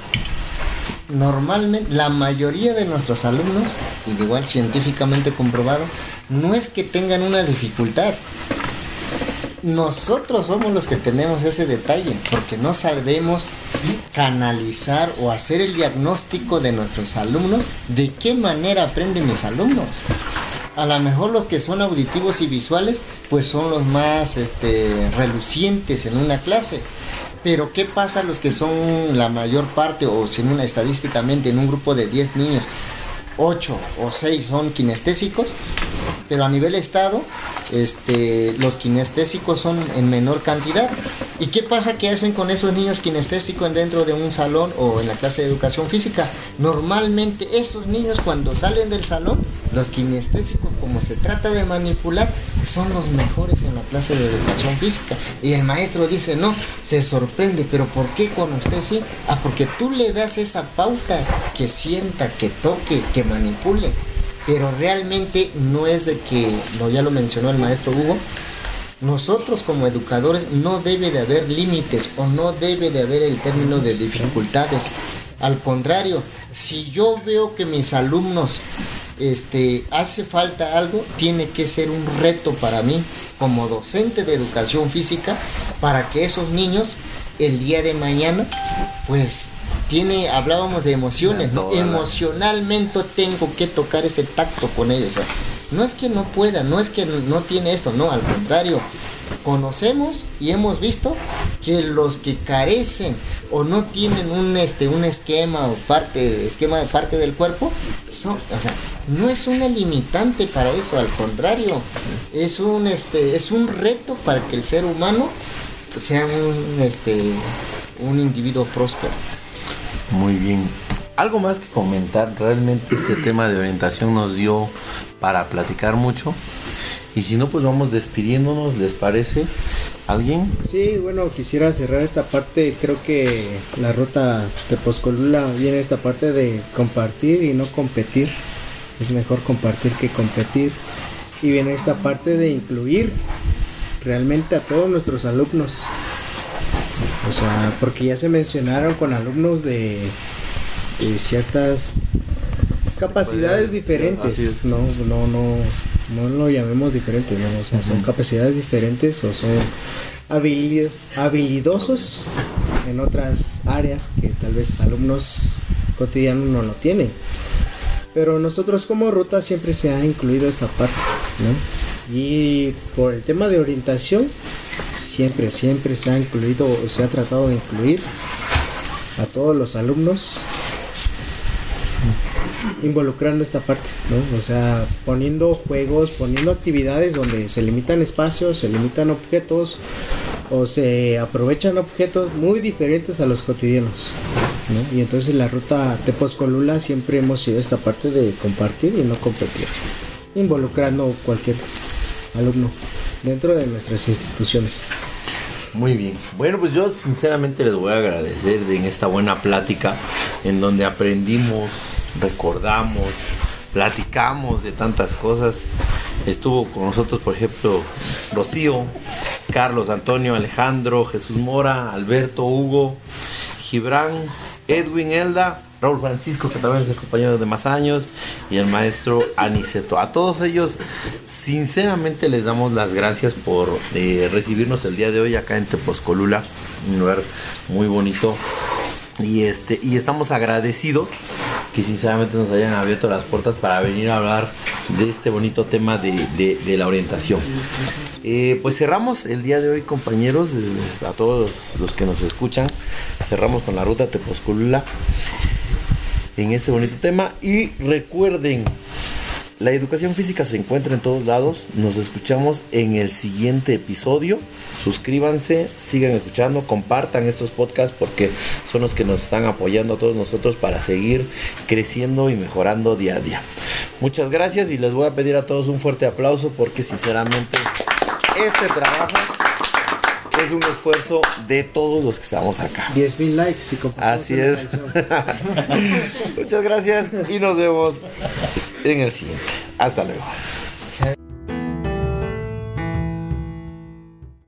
Normalmente, la mayoría de nuestros alumnos, y de igual científicamente comprobado, no es que tengan una dificultad, nosotros somos los que tenemos ese detalle, porque no sabemos canalizar o hacer el diagnóstico de nuestros alumnos, de qué manera aprenden mis alumnos. A lo mejor los que son auditivos y visuales, pues son los más este, relucientes en una clase. Pero ¿qué pasa los que son la mayor parte, o estadísticamente en un grupo de 10 niños, 8 o 6 son kinestésicos, pero a nivel estado, este, los kinestésicos son en menor cantidad. ¿Y qué pasa que hacen con esos niños kinestésicos dentro de un salón o en la clase de educación física? Normalmente esos niños cuando salen del salón, los kinestésicos, como se trata de manipular, son los mejores en la clase de educación física. Y el maestro dice, no, se sorprende, pero ¿por qué con usted sí? Ah, porque tú le das esa pauta que sienta, que toque, que manipule. Pero realmente no es de que, no, ya lo mencionó el maestro Hugo, nosotros como educadores no debe de haber límites o no debe de haber el término de dificultades. Al contrario, si yo veo que mis alumnos este, hace falta algo, tiene que ser un reto para mí como docente de educación física para que esos niños el día de mañana pues tiene hablábamos de emociones ¿no? Emocionalmente tengo que tocar ese tacto con ellos sea, no es que no pueda no es que no tiene esto no al contrario. Conocemos y hemos visto que los que carecen o no tienen un este un esquema o parte esquema de parte del cuerpo son o sea, no es una limitante para eso al contrario. Es un este es un reto para que el ser humano sea un este un individuo próspero. Muy bien. Algo más que comentar, realmente este tema de orientación nos dio para platicar mucho. Y si no, pues vamos despidiéndonos, ¿les parece? ¿Alguien? Sí, bueno, quisiera cerrar esta parte. Creo que la ruta de Poscolula viene esta parte de compartir y no competir. Es mejor compartir que competir. Y viene esta parte de incluir realmente a todos nuestros alumnos. O sea, porque ya se mencionaron con alumnos de, de ciertas capacidades diferentes. No, no, no, no lo llamemos diferente, ¿no? O sea, son capacidades diferentes o son habilidosos en otras áreas que tal vez alumnos cotidianos no lo tienen. Pero nosotros como ruta siempre se ha incluido esta parte, ¿no? Y por el tema de orientación, siempre, siempre se ha incluido, o se ha tratado de incluir a todos los alumnos involucrando esta parte, ¿no? O sea, poniendo juegos, poniendo actividades donde se limitan espacios, se limitan objetos o se aprovechan objetos muy diferentes a los cotidianos, ¿no? Y entonces la ruta Tepozcolula siempre hemos sido esta parte de compartir y no competir, involucrando cualquier alumno dentro de nuestras instituciones. Muy bien. Bueno, pues yo sinceramente les voy a agradecer de en esta buena plática en donde aprendimos, recordamos, platicamos de tantas cosas. Estuvo con nosotros, por ejemplo, Rocío, Carlos, Antonio, Alejandro, Jesús Mora, Alberto, Hugo, Gibran, Edwin, Elda, Raúl Francisco, que también es compañero de más años, y el maestro Aniceto. A todos ellos, sinceramente les damos las gracias por eh, recibirnos el día de hoy acá en Tepozcolula, un lugar muy bonito. Y, este, y estamos agradecidos que sinceramente nos hayan abierto las puertas para venir a hablar de este bonito tema de, de- la orientación. Eh, pues cerramos el día de hoy, compañeros, eh, a todos los que nos escuchan. Cerramos con la ruta Tepozcolula en este bonito tema. Y recuerden, la educación física se encuentra en todos lados. Nos escuchamos en el siguiente episodio. Suscríbanse, sigan escuchando, compartan estos podcasts porque son los que nos están apoyando a todos nosotros para seguir creciendo y mejorando día a día. Muchas gracias y les voy a pedir a todos un fuerte aplauso porque sinceramente este trabajo es un esfuerzo de todos los que estamos acá. 10.000 likes y compartimos Así es. [LAUGHS] Muchas gracias y nos vemos en el siguiente. Hasta luego.